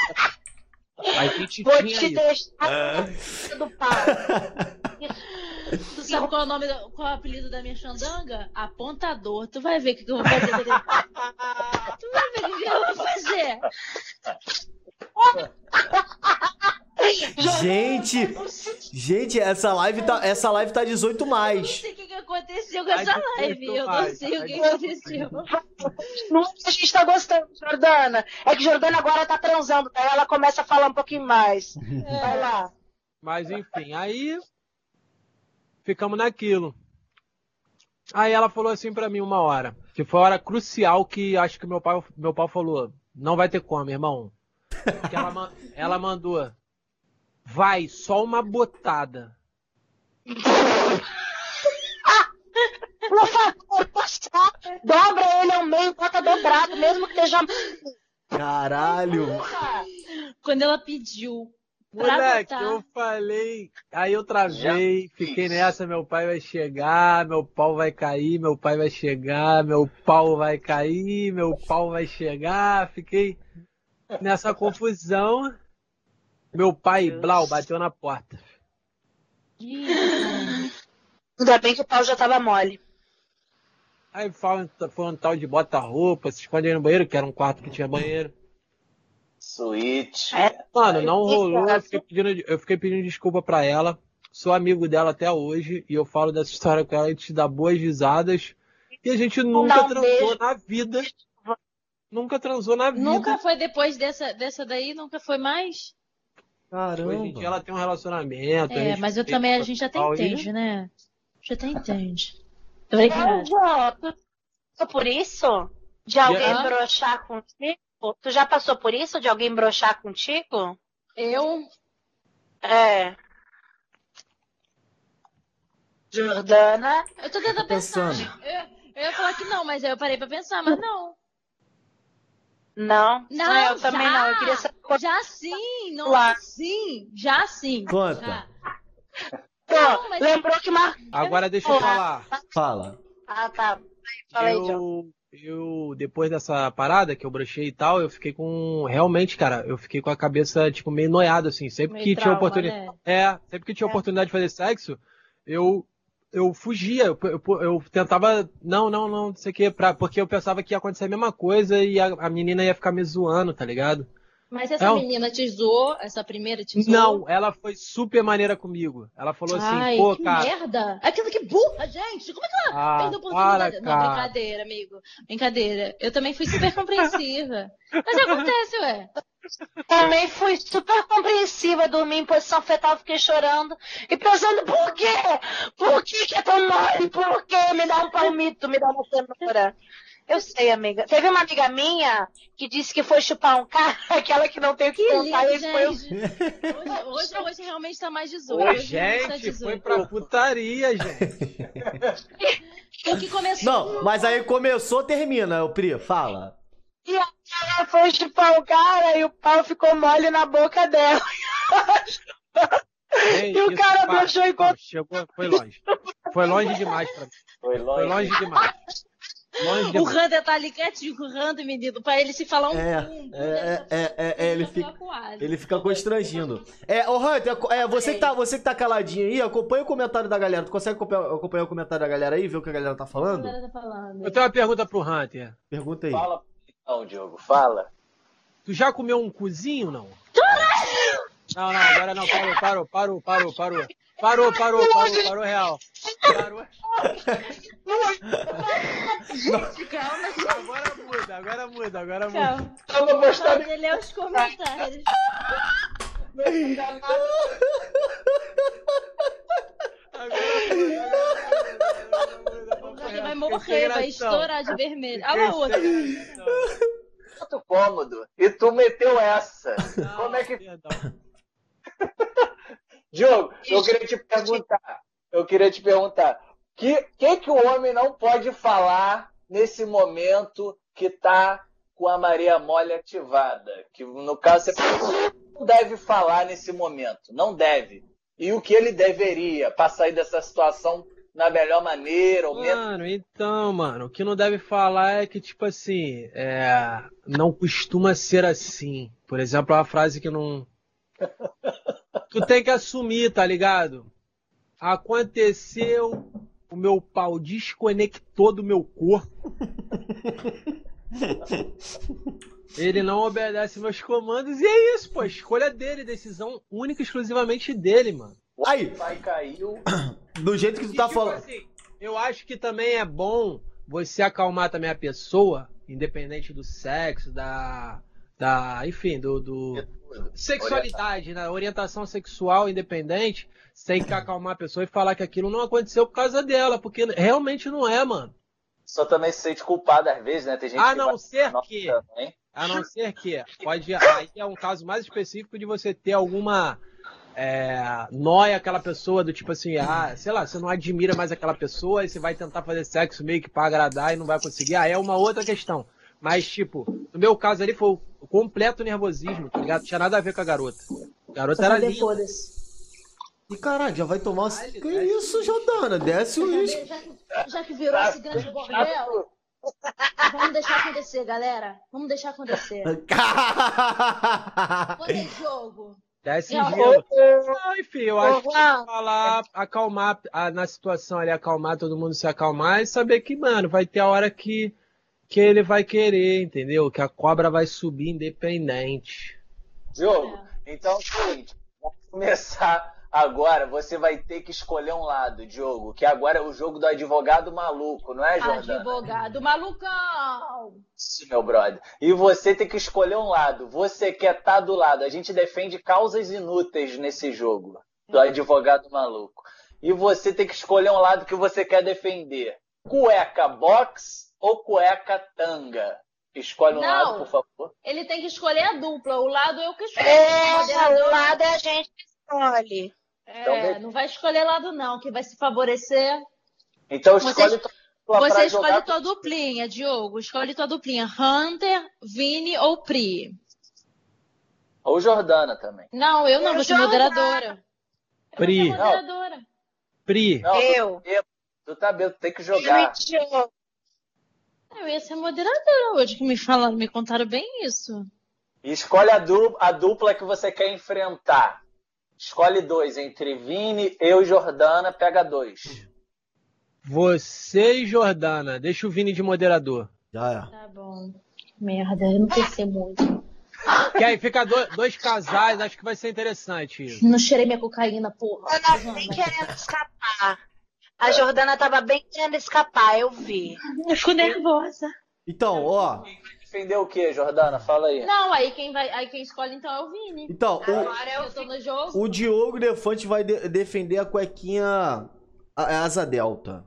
A gente Vou tinha te isso. deixar do pau. Tu sabe qual é o nome, qual é o apelido da minha xandanga? Apontador. Tu vai ver o que, eu vou fazer. tu vai ver o que, que eu vou fazer. Gente, gente, essa live tá, essa live tá 18 Eu não mais. sei o que, aconteceu com essa live. Eu não mais, sei o que aconteceu. É a gente tá gostando, Jordana. É que Jordana agora tá transando, daí ela começa a falar um pouquinho mais. Vai lá. Mas enfim, aí ficamos naquilo. Aí ela falou assim pra mim uma hora, que foi a hora crucial que acho que meu pai, meu pai falou, não vai ter como, irmão. Ela, ela mandou, vai, só uma botada. Por favor, passar. Dobra ele ao meio, bota dobrado, mesmo que esteja. Caralho. Quando ela pediu Moleque, botar. eu falei, aí eu travei, fiquei nessa, meu pai vai chegar, meu pau vai cair, meu pai vai chegar, meu pau vai cair, meu pau vai chegar, fiquei nessa confusão. Meu pai, Blau, bateu na porta. Ainda bem que o pau já tava mole. Aí foi, foi um tal de bota-roupa, se esconde aí no banheiro, que era um quarto que tinha banheiro. Suíte. É. Mano, não rolou. Eu fiquei, pedindo, eu fiquei pedindo desculpa pra ela. Sou amigo dela até hoje e eu falo dessa história com ela. A gente dá boas risadas. E a gente nunca Não, transou beijo. na vida. Nunca transou na vida. Nunca foi depois dessa, dessa daí? Nunca foi mais? Caramba. Hoje em dia ela tem um relacionamento. É, mas eu também, a gente até e- entende, né? Já até entende. João, tu passou por isso? De alguém Hã? broxar contigo? Tu já passou por isso? De alguém broxar contigo? Eu, É. Jordana? eu tô tentando pensar. pensando. Eu, eu ia falar que não, mas aí eu parei pra pensar, mas não. Não. Não, É, eu também já. não. Eu queria saber Já sim, não Lá. sim, já sim. Conta. Já. Pô, mas- lembrou que Mar... Agora deixa eu falar. Fala. Ah, tá. Fala aí, João. Eu, eu, depois dessa parada que eu brochei e tal, eu fiquei com. Realmente, cara, eu fiquei com a cabeça, tipo, meio noiado, assim. Sempre Meio que tinha trauma, oportunidade. né? É, sempre que tinha É. oportunidade de fazer sexo, eu. Eu fugia, eu, eu, eu tentava, não, não, não, não sei o que, pra, porque eu pensava que ia acontecer a mesma coisa e a, a menina ia ficar me zoando, tá ligado? Mas essa menina te zoou, essa primeira te zoou? Não, ela foi super maneira comigo. Ela falou assim, Ai, pô, que cara. merda! Aquilo que burra, gente! Como é que ela Ah, perdeu oportunidade? para, Não, brincadeira, amigo. Brincadeira. Eu também fui super compreensiva. Mas acontece, ué. Também fui super compreensiva, dormi em posição fetal, fiquei chorando e pensando, por quê? Por que, que é tão mole? Por quê? Me dá um palmito, me dá uma cenoura. Eu sei, amiga. Teve uma amiga minha que disse que foi chupar um cara, aquela que não tem o que Que pensar. lindo, Esse foi. Hoje, hoje, hoje realmente tá mais 18. Ô, Hoje tá gente, 18. foi pra putaria, gente. O que começou. Não, mas aí começou, termina, o Pri, fala. E ela foi chupar o cara e o pau ficou mole na boca dela. Gente, E o cara pá, pá, enquanto- Chegou, foi longe. Foi longe demais pra mim. Foi Foi longe. longe demais. Longe O. Rander tá ali quietinho com o menino, pra ele se falar um É, é, é, é, é, é, ele fica. Ele Ele fica constrangindo. É, ô Hunter, é, você, que tá, você que tá caladinho aí, acompanha o comentário da galera. Tu consegue acompanhar, acompanhar o comentário da galera aí, ver o que a galera tá falando? tá falando. Eu tenho uma pergunta pro Hunter. Pergunta aí. Fala então, Diogo, fala. Tu já comeu um cozinho, não? Não, não, agora não. Parou, parou, parou, parou, parou. Parou, parou, parou, parou real. Parou. Gente, calma. Agora muda, agora muda, agora muda. Calma. Eu vou postar Pode ler os comentários. Agora muda, agora muda, agora O muda. Rander vai morrer, vai estourar de vermelho. Olha lá outra. muito cômodo. E tu meteu essa. Não, Como é que. Diogo, eu queria te perguntar. Eu queria te perguntar. O que, que, que o homem não pode falar nesse momento que tá com a Maria Mole ativada? Que no caso você não deve falar nesse momento. Não deve. E o que ele deveria para sair dessa situação na melhor maneira, ou menos. Mano, então, mano, o que não deve falar é que, tipo assim, é, não costuma ser assim. Por exemplo, uma frase que não. Tu tem que assumir, tá ligado? Aconteceu, o meu pau desconectou do meu corpo. Ele não obedece meus comandos e é isso, pô. Escolha dele, decisão única e exclusivamente dele, mano. Aí, O pai caiu. do jeito que tu E, tá tipo falando. assim, eu acho que também é bom você acalmar também a pessoa, independente do sexo, da. da enfim, do. do sexualidade, né? Orientação sexual independente. Você tem que acalmar a pessoa e falar que aquilo não aconteceu por causa dela, porque realmente não é, mano. Só também se sente culpado às vezes, né? Tem gente A que não vai- ser que. também. A não ser que. Pode. Aí é um caso mais específico de você ter alguma. É, nóia aquela pessoa do tipo assim, ah, sei lá, você não admira mais aquela pessoa e você vai tentar fazer sexo meio que pra agradar e não vai conseguir, ah, é uma outra questão. Mas, tipo, no meu caso ali foi o completo nervosismo, tá ligado? Tinha nada a ver com a garota. A garota era linda. Foda-se. E caralho, já vai tomar. Caralho, Que velho. isso, Jordana? Desce o uísque. Já que, já que virou esse grande bordel, vamos deixar acontecer, galera. Vamos deixar acontecer. Quando é jogo? Desce Não, gelo. Não, enfim, eu acho que falar, acalmar a- na situação ali, acalmar todo mundo se acalmar e saber que, mano, vai ter a hora que, que ele vai querer, entendeu? Que a cobra vai subir independente. Diogo, então é o seguinte, vamos começar agora. Você vai ter que escolher um lado, Diogo, que agora é o jogo do advogado maluco, não é, Jordana? Advogado malucão. Isso, meu brother. E você tem que escolher um lado. Você quer estar do lado. A gente defende causas inúteis nesse jogo do advogado maluco. E você tem que escolher um lado que você quer defender. Cueca box ou cueca tanga? Escolhe um Não. lado, por favor. Ele tem que escolher a dupla. O lado eu que escolho. É, O o lado é a gente que escolhe. Então, É, não vai escolher lado não, que vai se favorecer. Então Você- escolhe dupla Você pra escolhe jogar. tua duplinha, Diogo. Escolhe tua duplinha. Hunter, Vini ou Pri. Ou Jordana também. Não, eu não, Eu vou ser jogo moderadora. Eu Pri. vou ser moderadora. Pri, Não, Eu. Tu tá bem, tu tem que Eu jogar. e Diogo. Eu ia ser moderadora hoje, que me falaram, me contaram bem isso. E escolhe a, du- a dupla que você quer enfrentar. Escolhe dois. Entre Vini, eu e Jordana, pega dois. você e Jordana, deixa o Vini de moderador. Já é. Tá bom. Merda, eu não pensei muito. Que aí fica do- dois casais, acho que vai ser interessante isso. Não cheirei minha cocaína, porra. Eu tava bem querendo escapar. A Jordana tava bem querendo escapar, eu vi. Eu fico nervosa. Então, ó. Defender o que, Jordana? Fala aí. Não, aí quem, vai, aí quem escolhe então é o Vini. Então, o, Agora eu Eu tô no jogo. o Diogo Defante vai de- defender a cuequinha a, a asa delta.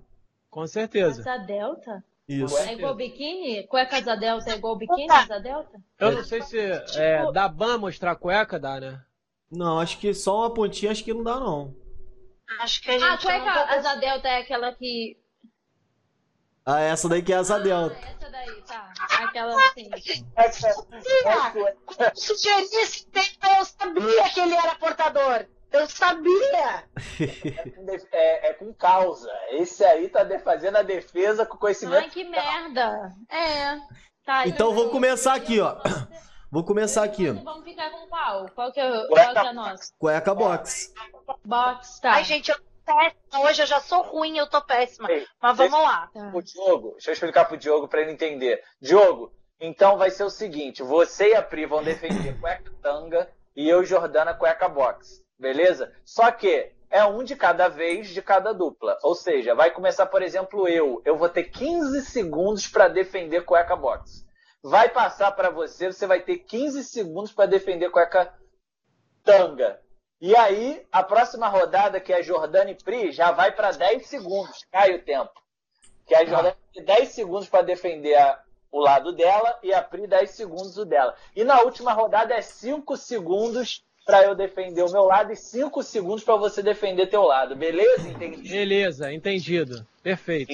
Com certeza. Asa Delta? Isso. É igual biquíni? Cueca asa Delta é igual biquíni asa Delta? Eu não sei se é, dá ban mostrar cueca, dá, né? Não, acho que só uma pontinha acho que não dá, não. Acho que a gente Ah, cueca não tá asa Delta é aquela que. Ah, essa daí que é asa delta. Essa daí, tá. Aquela assim. Eu sugeri esse tema, eu sabia que ele era portador. Eu sabia. É, é com causa. Esse aí tá fazendo a defesa com conhecimento. Ai, que merda. É. Tá, Então vou começar aqui, ó. Vou começar aqui. Vamos ficar com qual? Qual que é, qual que é a nossa? Cueca box. Box, tá. Ai, gente, eu péssima. Hoje eu já sou ruim, eu tô péssima. Ei, Mas vamos lá. Tá. O Diogo, deixa eu explicar pro Diogo pra ele entender. Diogo, então vai ser o seguinte: você e a Pri vão defender cueca tanga e eu e Jordana cueca box. Beleza? Só que é um de cada vez de cada dupla. Ou seja, vai começar, por exemplo, eu. Eu vou ter 15 segundos pra defender cueca box. Vai passar pra você, você vai ter 15 segundos pra defender cueca tanga. E aí, a próxima rodada, que é Jordana e Pri, já vai pra 10 segundos. Cai o tempo. Que a Jordana tem 10 segundos para defender a- o lado dela e a Pri 10 segundos o dela. E na última rodada é 5 segundos para eu defender o meu lado e 5 segundos para você defender teu lado. Beleza? Entendi. Beleza, entendido. Perfeito.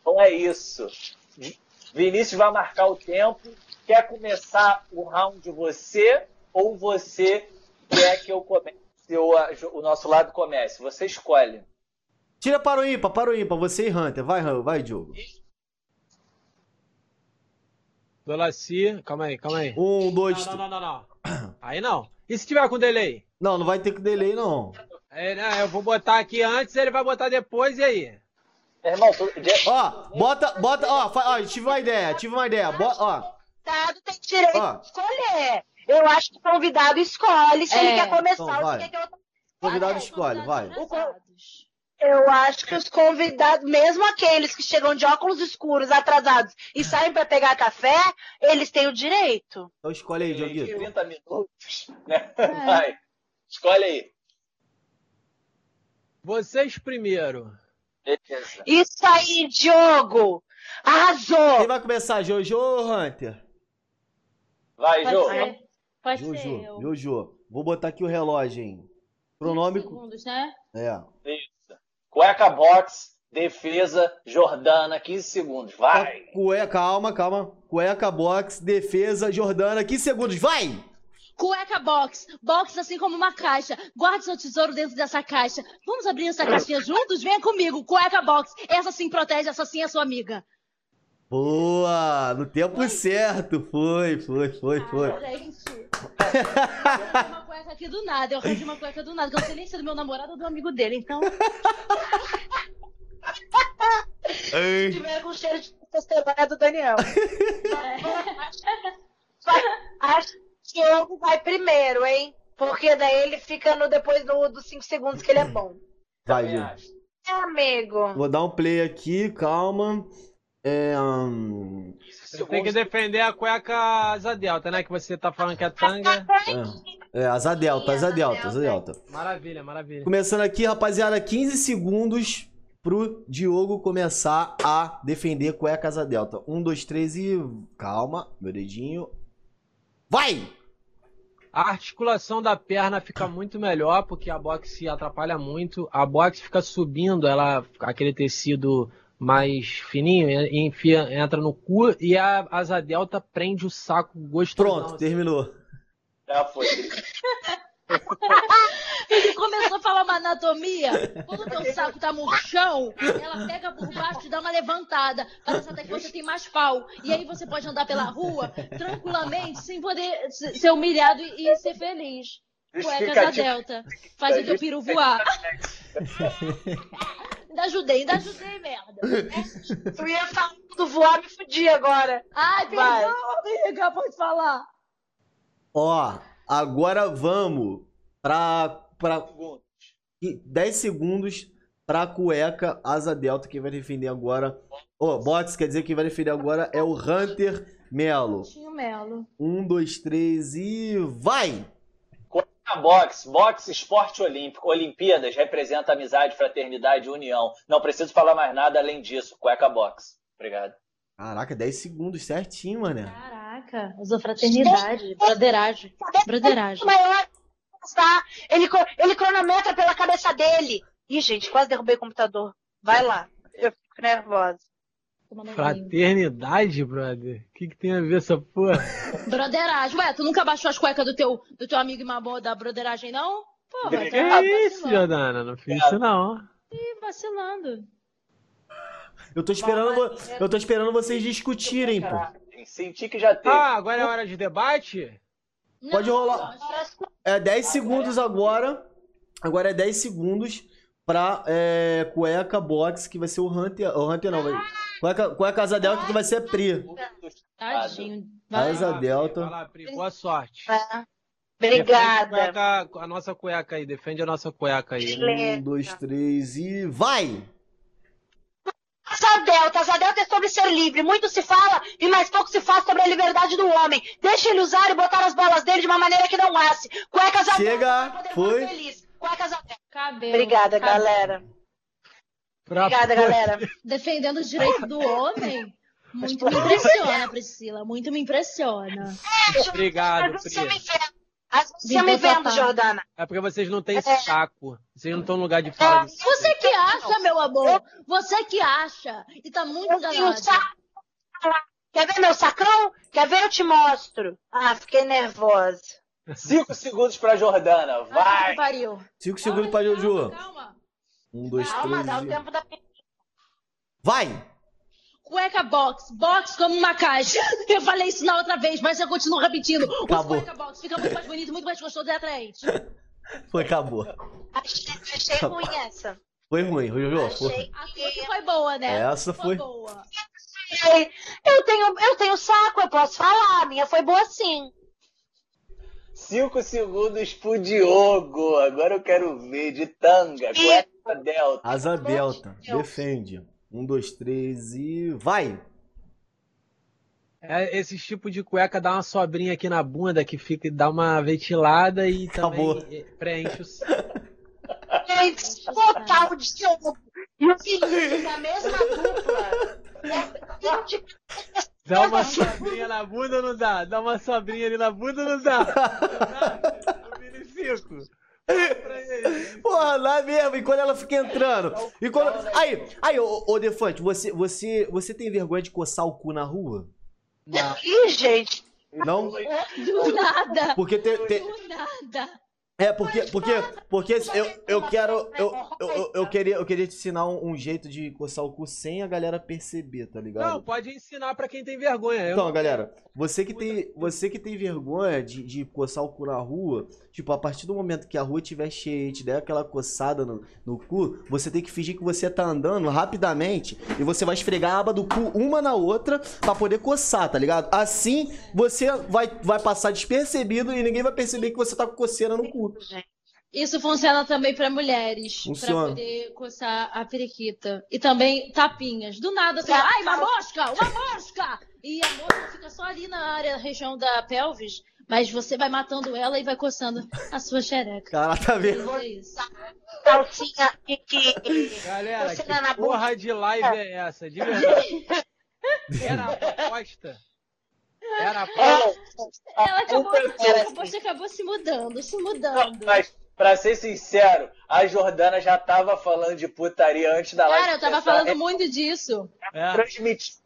Então é isso. Vinícius vai marcar o tempo. Quer começar o round você ou você quer que eu comece a- o nosso lado comece? Você escolhe. Tira para o ímpar, para o ímpar. Você e Hunter. Vai, vai, Diogo. Dolaci, calma aí, calma aí. Um, dois, Não, três. não, não, não, não. Aí não. E se tiver com delay? Não, não vai ter que delay, não. É, né, eu vou botar aqui antes, ele vai botar depois, e aí? Irmão, tu... Ó, bota, bota, ó, ó, tive uma ideia, tive uma ideia. Bo- ó, convidado tem direito Ó. de escolher. Eu acho que o convidado escolhe se É. ele quer começar Então, ou vai. se quer que eu... convidado Ah, escolhe, vai. Eu acho que os convidados, mesmo aqueles que chegam de óculos escuros, atrasados e saem pra pegar café, eles têm o direito. Então escolhe aí, Tem Dioguito. 30 minutos, né? É. Vai. Escolhe aí. Vocês primeiro. Beleza. Isso aí, Diogo! Arrasou! Quem vai começar, Jojo ou Hunter? Vai, Pode Jô. ser. Eu. Jojo. Vou botar aqui o relógio, hein. Cronômico. segundos, né? É. Isso. Cueca box, defesa, Jordana, 15 segundos. Vai. Cueca, calma, calma. Cueca, box, defesa, Jordana, 15 segundos, vai! Cueca box. Box assim como uma caixa. Guarde seu tesouro dentro dessa caixa. Vamos abrir essa caixinha juntos? Venha comigo. Cueca box. Essa sim protege, essa sim é sua amiga. Boa! No tempo certo. Foi, foi, foi, foi. Ah, gente. Eu tenho uma cueca aqui do nada. Eu arranjo uma cueca do nada, que eu não sei nem se é do meu namorado ou do amigo dele, então. Se tiver com cheiro de testosterona é do Daniel. Acho que o Diogo vai primeiro, hein? Porque daí ele fica no, depois do- dos 5 segundos que ele é bom. Vai, Gil. É, amigo. Vou dar um play aqui, calma. É. hum, Você tem que defender a cueca asa delta, né? Que você tá falando que é tanga. é, é, asa delta, asa delta, asa delta. Maravilha, maravilha. Começando aqui, rapaziada, 15 segundos pro Diogo começar a defender cueca asa delta. Um, dois, três e. Calma, meu dedinho. Vai! A articulação da perna fica muito melhor, porque a boxe atrapalha muito. A boxe fica subindo, ela aquele tecido mais fininho, enfia, entra no cu e a asa delta prende o saco gostoso. Pronto, terminou. Já foi. Ele começou a falar uma anatomia. Quando o teu saco tá murchão, ela pega por baixo e dá uma levantada. Parece até que você tem mais pau. E aí você pode andar pela rua tranquilamente, sem poder se- ser humilhado e, ser feliz. Cuecas da. Delta. Faz o teu peru voar. Ainda ajudei, ainda ajudei, merda. Tu ia falar do voar, me fudi agora. Ai, Vai. perdão, amiga, pode falar. Ó, agora vamos pra, pra Segundos. 10 segundos pra cueca asa delta. Quem vai defender agora. Ó, box quer dizer que quem vai defender agora é o Hunter Melo. Melo. Um, dois, três e. Vai! A boxe, boxe, esporte olímpico, Olimpíadas representa amizade, fraternidade e união. Não preciso falar mais nada além disso. Cueca boxe. Obrigado. Caraca, 10 segundos certinho, mané. Caraca, usou fraternidade, broderagem. Broderagem. Maior, tá? Ele, ele cronometra pela cabeça dele. Ih, gente, quase derrubei o computador. Vai lá. Eu fico nervosa. Tomando banho. Fraternidade, brother? O que, que tem a ver essa porra? Broderagem. Ué, tu nunca baixou as cuecas do teu, do teu amigo Mamô da broderagem, não? Porra, Que tá isso, vacilando. Jordana? Não fiz isso não. Ih, vacilando. Eu tô esperando, vo- eu tô esperando vocês discutirem, pô. Senti que já teve. Ah, agora é hora de debate? Pode Não, rolar. não, É 10 segundos agora. Agora é 10 segundos pra é, cueca box, que vai ser o Hunter. O Hunter não, vai. Cueca, cueca asa delta, que vai ser a Pri. Tadinho. Vai. Asa Vai lá, delta. Vai lá, Pri, boa sorte. É. Obrigada. a, cueca- a nossa cueca aí, defende a nossa cueca aí. Um, dois, três e. Vai! Asa Delta, Asa Delta é sobre ser livre. Muito se fala e mais pouco se fala sobre a liberdade do homem. Deixa ele usar e botar as bolas dele de uma maneira que não asse. Cueca Asa Chega, Delta foi. feliz. Cueca Asa Delta. Cabelo. Obrigada, cabelo. galera. Pra- Obrigada, galera. Defendendo os direitos do homem. Muito me impressiona, Priscila. Muito me impressiona. Obrigado, Às vezes eu Pri. me vendo. Jordana. É porque vocês não têm saco. Vocês não estão no lugar de fala disso. Você que acha, meu amor. Você que acha. E tá muito um enganado. Quer ver meu sacão? Quer ver? Eu te mostro. Ah, fiquei nervosa. Cinco segundos pra Jordana. Ah, Vai! pariu. 5 segundos pra Jojo. Calma. Um, dois, Calma, três dá o e. tempo da Vai! Cueca box, box como uma caixa. Eu falei isso na outra vez, mas eu continuo repetindo. Acabou. cueca box, fica muito mais bonito, muito mais gostoso e atraente. Foi, acabou. Achei, achei ruim essa. Foi ruim, Jojo. Foi. Achei A sua que foi boa, né? Essa foi. boa. Eu tenho, eu tenho saco, eu posso falar. A minha foi boa sim. Cinco segundos pro Diogo. Agora eu quero ver de tanga. Cueca delta. Asa Pelo amor de delta. Defende. Um, dois, três e. Vai! É, esse tipo de cueca dá uma sobrinha aqui na bunda que fica dá uma ventilada e também Acabou. eh, preenche o. Gente, total de Diogo e o Vinícius na mesma dupla. É, Dá uma sobrinha na bunda ou não dá? Dá uma sobrinha ali na bunda ou não dá? Não dá? Pra ele. Porra, lá mesmo, e quando ela fica entrando. E quando. Aí, aí, ô, ô Defante, você, você, você tem vergonha de coçar o cu na rua? Não. Ih, gente. Não? Do nada. Porque tem, tem, Do nada. É, porque, porque, porque eu, eu quero. Eu, eu, eu, eu queria, eu queria te ensinar um, um jeito de coçar o cu sem a galera perceber, tá ligado? Não, pode ensinar pra quem tem vergonha. Eu Então, não- galera, você que tem, você que tem vergonha de, de coçar o cu na rua, tipo, a partir do momento que a rua estiver cheia e te der aquela coçada no, no cu, você tem que fingir que você tá andando rapidamente e você vai esfregar a aba do cu uma na outra pra poder coçar, tá ligado? Assim, você vai, vai passar despercebido e ninguém vai perceber que você tá com coceira no cu. Isso funciona também pra mulheres. Pra poder coçar a periquita. E também tapinhas. Do nada, assim, ai, uma mosca! Uma mosca! E a mosca fica só ali na área, região da pelvis. Mas você vai matando ela e vai coçando a sua xereca. Cara, tá vendo? É. Calcinha e que. Galera, que na porra de live é essa? De verdade. Era a proposta. Era a proposta. Ela acabou, Era acabou, se mudando, se mudando. Mas, pra ser sincero, a Jordana já tava falando de putaria antes da live. Cara, eu tava falando muito disso. É.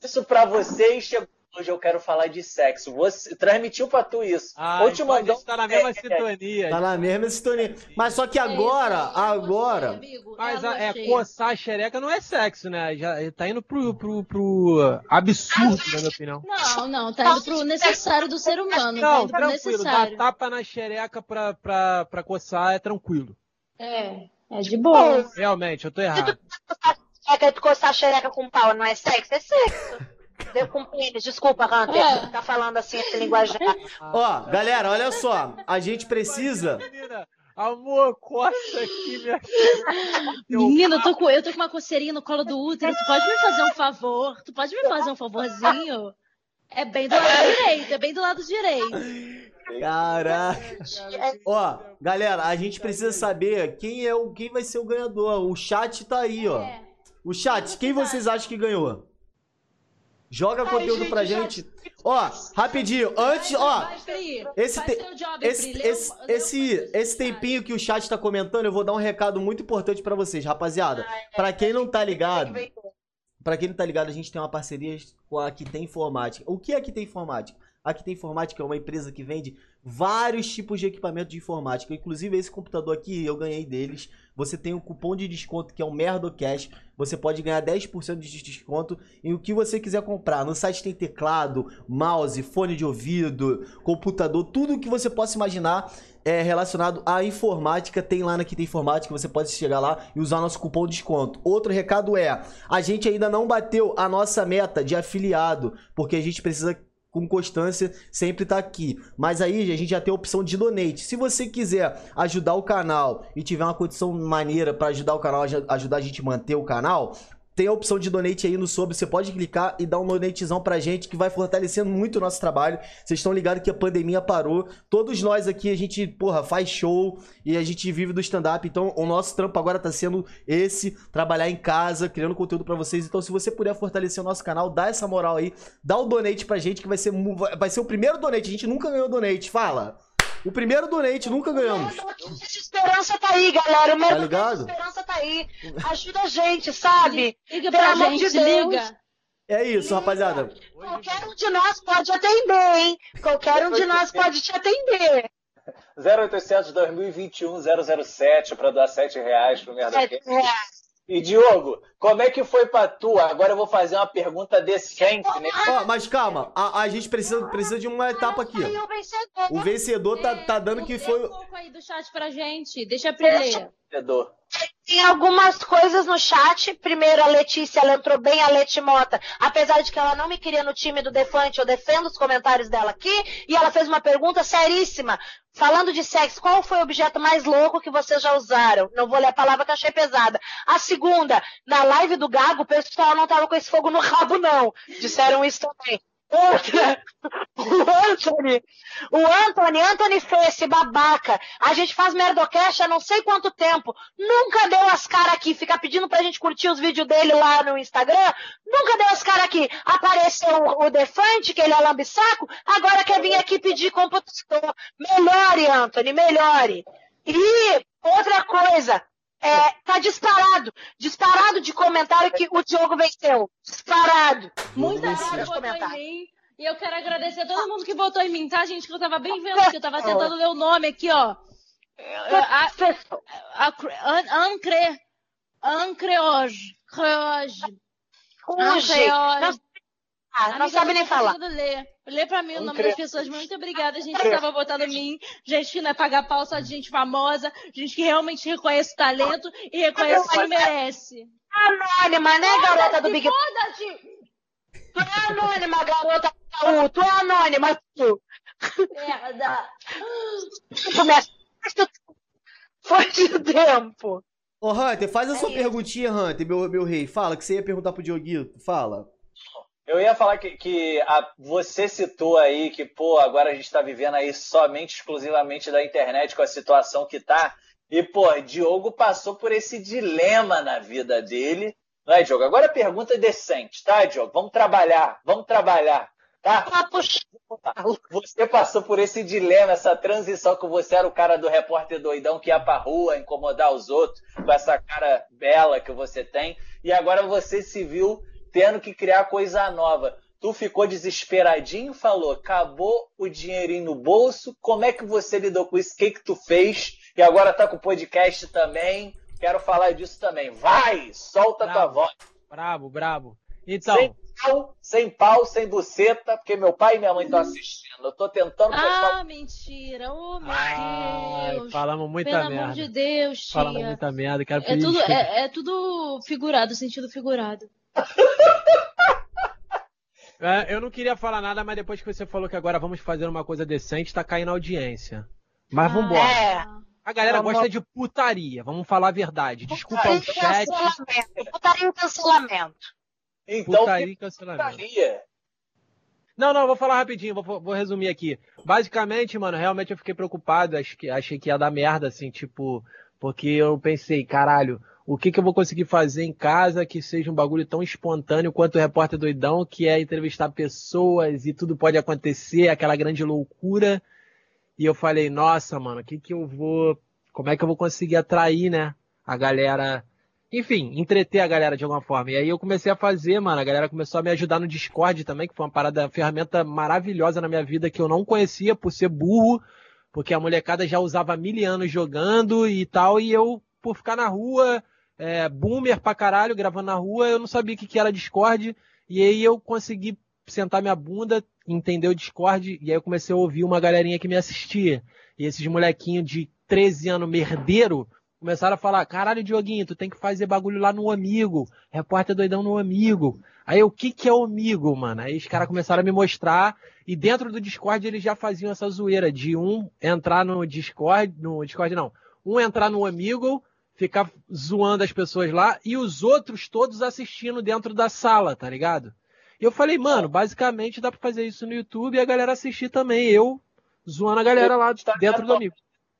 Isso pra você e chegou. Hoje eu quero falar de sexo. Você transmitiu pra tu isso. Ah, te então a mandar gente tá na mesma É, é, sintonia. Tá na mesma sintonia. Mas só que agora, É isso agora. é amigo, Mas é a- é, coçar a xereca não é sexo, né? Já tá indo pro, pro, pro absurdo, na minha opinião. Não, não, tá indo pro necessário do ser humano. tá Não, indo pro tranquilo. Dar tapa na xereca pra, pra, pra coçar é tranquilo. É, é de boa. Realmente, eu tô errado. É que tu coçar a xereca com pau, não é sexo? É sexo. Deu com pênis, desculpa, Hunter. É. Tá falando assim esse linguajar. Ó, galera, olha só. A gente precisa. Menina, amor, coça aqui, minha xereca. Menina, eu tô, com, eu tô com uma coceirinha no colo do útero. Tu pode me fazer um favor? Tu pode me fazer um favorzinho? É bem do lado direito, é bem do lado direito. Caraca. Ó, galera, a gente precisa saber quem é o quem vai ser o ganhador. O chat tá aí, ó. É. O chat, quem vocês acham que ganhou? Joga conteúdo pra gente. Ó, rapidinho, antes, ó, Vai, Pri. esse te- job, esse, Pri. Esse, esse, esse tempinho que o chat tá comentando, eu vou dar um recado muito importante pra vocês, rapaziada. Pra quem não tá ligado, Pra quem não tá ligado, a gente tem uma parceria com a Que Tem Informática. O que é a Que Tem Informática? A Que Tem Informática é uma empresa que vende vários tipos de equipamento de informática. Inclusive esse computador aqui eu ganhei deles. Você tem um cupom de desconto que é o Merdocast. Você pode ganhar 10% de desconto em o que você quiser comprar. No site tem teclado, mouse, fone de ouvido, computador, tudo o que você possa imaginar é relacionado à informática tem lá na Kita Informática, você pode chegar lá e usar nosso cupom de desconto. Outro recado é, a gente ainda não bateu a nossa meta de afiliado, porque a gente precisa com constância sempre tá aqui. Mas aí a gente já tem a opção de donate. Se você quiser ajudar o canal e tiver uma condição maneira para ajudar o canal, aj- ajudar a gente a manter o canal, tem a opção de donate aí no sobre, você pode clicar e dar um donatezão pra gente que vai fortalecendo muito o nosso trabalho. Vocês estão ligados que a pandemia parou. Todos nós aqui, a gente, porra, faz show e a gente vive do stand-up. Então, o nosso trampo agora tá sendo esse, trabalhar em casa, criando conteúdo pra vocês. Então, se você puder fortalecer o nosso canal, dá essa moral aí, dá o donate pra gente que vai ser vai ser o primeiro donate. A gente nunca ganhou donate, fala. O primeiro donate, nunca ganhamos. Essa esperança tá aí, galera. O mercado ligado? de esperança tá aí. Ajuda a gente, sabe? Liga Pelo pra amor gente, de Deus. liga. É isso, rapaziada. Qualquer um de nós pode atender, hein? Qualquer um de nós pode te atender. 0800 2021 007 para doar 7 reais pro Merda reais. E Diogo, como é que foi pra tu? Agora eu vou fazer uma pergunta decente, né? Ó, mas calma, a, a gente precisa, precisa de uma etapa aqui. O vencedor. Tá, tá dando que foi. um pouco aí do chat pra gente. Deixa a Pri Tem algumas coisas no chat. Primeiro, a Letícia, ela entrou bem, a Leti Mota. Apesar de que ela não me queria no time do Defante, eu defendo os comentários dela aqui. E ela fez uma pergunta seríssima. Falando de sexo, qual foi o objeto mais louco que vocês já usaram? Não vou ler a palavra que achei pesada. A segunda, na live do Gago, o pessoal não tava com esse fogo no rabo, não. Disseram isso também. Outra, o Anthony, o Anthony, Anthony esse babaca. A gente faz merdocast há não sei quanto tempo. Nunca deu as caras aqui. Fica pedindo pra gente curtir os vídeos dele lá no Instagram. Nunca deu as caras aqui. Apareceu o, o Defante, que ele é lambisaco. Agora quer vir aqui pedir computador. Melhore, Anthony, melhore. E outra coisa. É, tá disparado. Disparado de comentário que o Diogo venceu. Disparado. Muita gente ver. votou em comentário. mim. E eu quero agradecer a todo mundo que votou em mim, tá, gente? Que eu tava bem vendo, que eu tava tentando ler o nome aqui, ó. A- a- an- Ancre. Ancreoge. Creoge. Hoje, não, ah, não Amiga, sabe eu nem tô falar. ler. Lê pra mim o nome das pessoas. Muito obrigada, gente que tava votando em mim. Gente que não é pagar pau, só de gente famosa. Gente que realmente reconhece o talento e reconhece quem merece. Anônima, né, garota do Big Foda-se! Tu é anônima, garota do. Tu é anônima, tu. Merda! Começa. Foi de tempo. Ô, Hunter, faz a sua isso. perguntinha, Hunter, meu, meu rei. Fala, que você ia perguntar pro Dioguito. Fala. Eu ia falar que, que a- você citou aí que, pô, agora a gente tá vivendo aí somente, exclusivamente da internet com a situação que tá. E, pô, Diogo passou por esse dilema na vida dele. Não é, Diogo? Agora a pergunta é decente, tá, Diogo? Vamos trabalhar, vamos trabalhar, tá? Você passou por esse dilema, essa transição que você era o cara do repórter doidão que ia pra rua incomodar os outros com essa cara bela que você tem, e agora você se viu tendo que criar coisa nova. Tu ficou desesperadinho, falou, acabou o dinheirinho no bolso, como é que você lidou com isso? O que que tu fez? E agora tá com o podcast também, quero falar disso também. Vai, solta tua Bravo. voz. Brabo, brabo. Então, Sem pau, sem pau, sem buceta, porque meu pai e minha mãe estão assistindo. Eu tô tentando prestar Ah, mentira. Oh, meu ai, Deus. falamos muita Pelo merda. amor de Deus, Falamos tia. muita merda, quero É pedir tudo, é, é tudo figurado, sentido figurado. É, eu não queria falar nada, mas depois que você falou que agora vamos fazer uma coisa decente, tá caindo a audiência. Mas vambora. É. A galera Vamos- gosta de putaria, vamos falar a verdade. Desculpa o chat, Cancelamento. Putaria e cancelamento. Então, putaria que e cancelamento. putaria. Não, não, vou falar rapidinho, vou, vou resumir aqui. Basicamente, mano, realmente eu fiquei preocupado, acho que, achei que ia dar merda, assim, tipo, porque eu pensei, caralho, o que que eu vou conseguir fazer em casa que seja um bagulho tão espontâneo quanto o repórter doidão, que é entrevistar pessoas e tudo pode acontecer, aquela grande loucura. E eu falei, nossa, mano, o que que eu vou, como é que eu vou conseguir atrair, né, a galera enfim, entreter a galera de alguma forma. E aí eu comecei a fazer, mano. A galera começou a me ajudar no Discord também, que foi uma parada, ferramenta maravilhosa na minha vida que eu não conhecia por ser burro, porque a molecada já usava mil anos jogando e tal, e eu, por ficar na rua, é, boomer pra caralho, gravando na rua, eu não sabia o que, que era Discord, e aí eu consegui sentar minha bunda, entender o Discord, e aí eu comecei a ouvir uma galerinha que me assistia. E esses molequinhos de 13 anos merdeiro, começaram a falar, caralho, Dioguinho, tu tem que fazer bagulho lá no Amigo, repórter doidão no Amigo. Aí o que que é o Amigo, mano? Aí os caras começaram a me mostrar, e dentro do Discord eles já faziam essa zoeira de um entrar no Discord, no Discord não, um entrar no Amigo, ficar zoando as pessoas lá, e os outros todos assistindo dentro da sala, tá ligado? E eu falei, mano, basicamente dá pra fazer isso no YouTube e a galera assistir também, eu zoando a galera lá dentro do Amigo.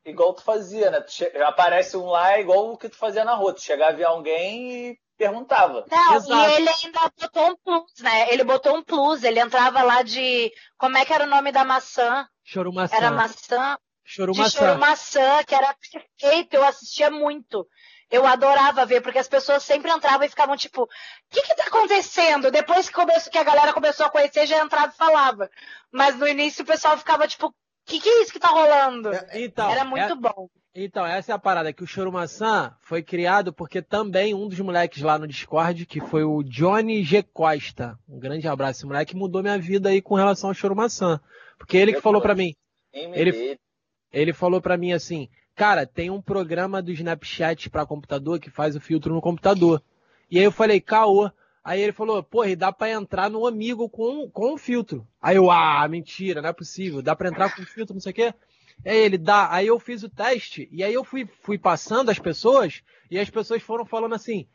Igual tu fazia, né? Tu che- Aparece um lá igual o que tu fazia na rua. Tu chegava a ver alguém e perguntava. Não, Exato. e ele ainda botou um plus, né? Ele botou um plus, ele entrava lá de. Como é que era o nome da maçã? Chorumaçã. Era maçã. De Chorumaçã. choro maçã, que era perfeito, eu assistia muito. Eu adorava ver, porque as pessoas sempre entravam e ficavam tipo, o que que tá acontecendo? Depois que, começou, que a galera começou a conhecer, já entrava e falava. Mas no início o pessoal ficava tipo, o que que é isso que tá rolando? Então, Era muito é- bom. então, essa é a parada, que o Chorumaçã foi criado porque também um dos moleques lá no Discord, que foi o Johnny G. Costa, um grande abraço, esse moleque mudou minha vida aí com relação ao Chorumaçã. Porque ele que falou pra também. mim, Ele-. Ele falou pra mim assim, cara, tem um programa do Snapchat pra computador que faz o filtro no computador. E aí eu falei, caô. Aí ele falou, porra, e dá pra entrar no amigo com, com o filtro. Aí eu, ah, mentira, não é possível. Dá pra entrar com o filtro, não sei o quê. Aí ele dá. Aí eu fiz o teste, e aí eu fui, fui passando as pessoas, e as pessoas foram falando assim,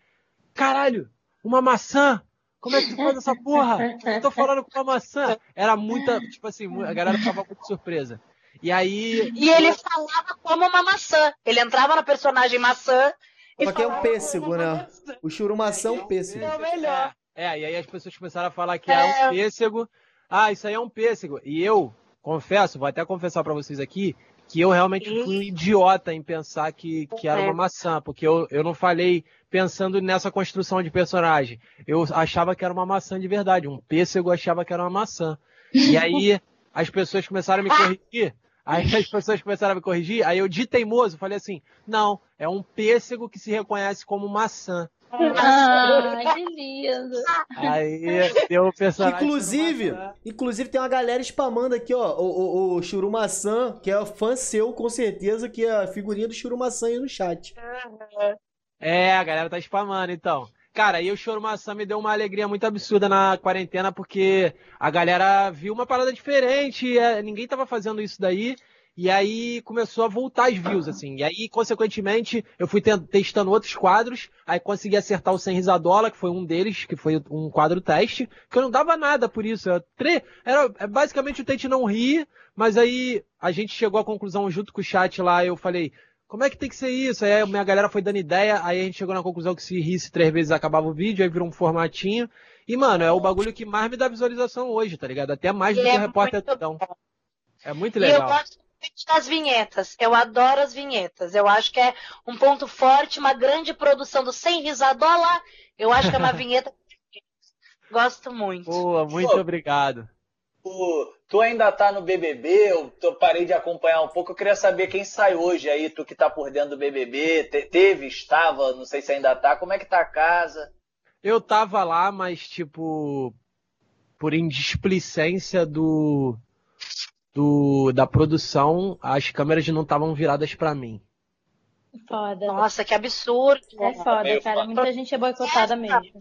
caralho, uma maçã! Como é que tu faz essa porra? Eu tô falando com uma maçã. Era muita, tipo assim, a galera ficava muito surpresa. E aí, E ele falava como uma maçã. Ele entrava na personagem maçã e Só que é um pêssego, né? maçã. O churumação é um pêssego. É o melhor. É, é, e aí as pessoas começaram a falar que era um É. pêssego. Ah, isso aí é um pêssego. E eu, confesso, vou até confessar pra vocês aqui, que eu realmente fui um idiota em pensar que, que era uma É. maçã, porque eu, eu não falei pensando nessa construção de personagem. Eu achava que era uma maçã de verdade. Um pêssego achava que era uma maçã. E aí as pessoas começaram a me corrigir. Aí as pessoas começaram a me corrigir, aí eu de teimoso falei assim, não, é um pêssego que se reconhece como maçã. Ai, que lindo. Aí deu o personagem. Inclusive, maçã. inclusive tem uma galera spamando aqui, ó, o, o, o Churumaçã, que é fã seu, com certeza, que é a figurinha do Churumaçã aí no chat. É, a galera tá spamando, então. Cara, aí o Choro Maçã me deu uma alegria muito absurda na quarentena, porque a galera viu uma parada diferente, é, ninguém tava fazendo isso daí, e aí começou a voltar as views, assim. E aí, consequentemente, eu fui te- testando outros quadros, aí consegui acertar o Sem Risadola, que foi um deles, que foi um quadro teste, que eu não dava nada por isso. Era é basicamente o tente não rir, mas aí a gente chegou à conclusão junto com o chat lá, eu falei, como é que tem que ser isso? Aí a minha galera foi dando ideia, aí a gente chegou na conclusão que se risse três vezes acabava o vídeo, aí virou um formatinho. E, mano, é o bagulho que mais me dá visualização hoje, tá ligado? Até mais do que é o repórter Tudão. É muito E eu legal. gosto muito das vinhetas. Eu adoro as vinhetas. Eu acho que é um ponto forte, uma grande produção do Sem Risadola. Eu acho que é uma vinheta. Gosto muito. Pô, muito Pô. obrigado. Tu, tu ainda tá no BBB, eu tô- parei de acompanhar um pouco. Eu queria saber quem sai hoje aí, tu que tá por dentro do BBB. Te- teve, estava, não sei se ainda tá. Como é que tá a casa? Eu tava lá, mas, tipo, por indisplicência do, do da produção, as câmeras não estavam viradas pra mim. Foda. Nossa, que absurdo. É foda, cara. Muita gente é boicotada mesmo.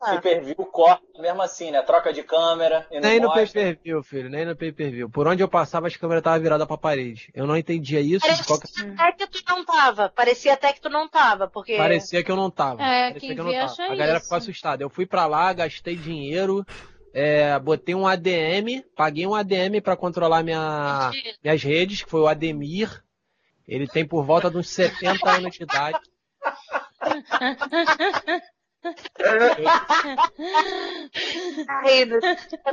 Ah. Pay per view corta, mesmo assim, né? Troca de câmera e não Nem no mostra. pay-per-view, filho, nem no pay-per-view. Por onde eu passava, as câmeras estavam viradas pra parede. Eu não entendia isso. Parecia qualquer- até que tu não tava. Parecia até que tu não tava, porque. Parecia que eu não tava. É, Parecia quem que eu não tava. A galera isso. ficou assustada. Eu fui pra lá, gastei dinheiro, é, botei um ADM, paguei um ADM pra controlar minha, minhas redes, que foi o Ademir. Ele tem por volta de uns 70 anos de idade. Tá rindo.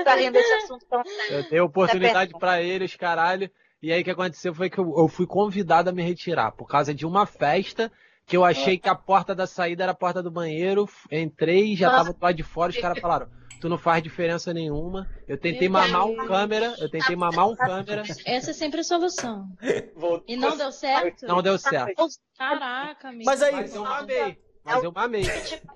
Tá rindo desse assunto tão sério. Eu dei oportunidade pra eles, caralho. E aí o que aconteceu foi que eu, eu fui convidado a me retirar por causa de uma festa que eu achei que a porta da saída era a porta do banheiro. Entrei, já tava do lado de fora, os caras falaram: Tu não faz diferença nenhuma. Eu tentei Meu mamar um câmera, eu tentei mamar um câmera, Essa é sempre a solução. Voltou. E não deu certo? não deu certo. Caraca, amigo. Mas aí, Mas eu mamei. Mas eu mamei.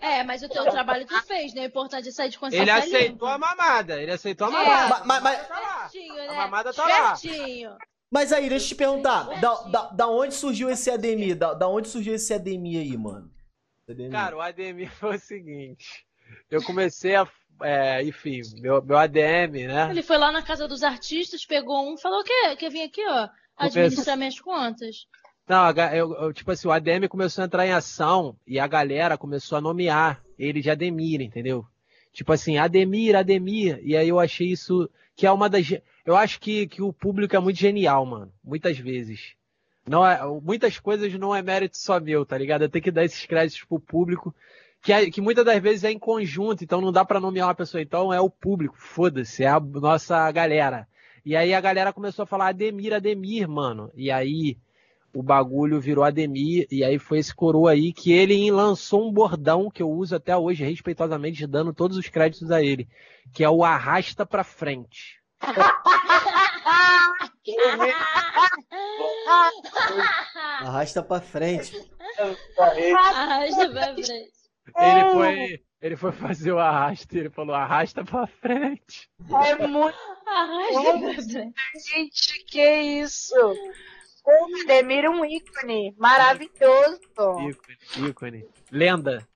É, mas o teu trabalho tu fez, né? O importante é sair de consciência Ele aceitou limpa. a mamada, ele aceitou a É, mamada. mas- mas- Tá lá. Certinho, né? A mamada tá lá. Certinho. mas aí, deixa eu te perguntar, da, da, da onde surgiu esse Ademir? Da, da onde surgiu esse Ademir aí, mano? Ademir. Cara, o ADM foi o seguinte. Eu comecei a. é, enfim, meu, meu ADM, né? Ele foi lá na casa dos artistas, pegou um, falou: quer, quer vir aqui, ó, administrar minhas contas? Não, eu, eu, tipo assim, o ADM começou a entrar em ação e a galera começou a nomear ele de Ademir, entendeu? Tipo assim, Ademir, Ademir. E aí eu achei isso que é uma das. Eu acho que, que o público é muito genial, mano. Muitas vezes. Não é, muitas coisas não é mérito só meu, tá ligado? Eu tenho que dar esses créditos pro público. Que, é- que muitas das vezes é em conjunto, então não dá pra nomear uma pessoa. Então é o público, foda-se, é a nossa galera. E aí a galera começou a falar Ademir, Ademir, mano. E aí o bagulho virou Ademir, e aí foi esse coroa aí que ele lançou um bordão que eu uso até hoje, respeitosamente, dando todos os créditos a ele, que é o arrasta pra frente. Arrasta pra frente. Arrasta pra frente. Ele foi, ele foi fazer o arrasta, e ele falou arrasta pra frente. É muito. Arrasta pra frente. Gente, que isso? É um ícone. Maravilhoso. Ícone, ícone. Lenda.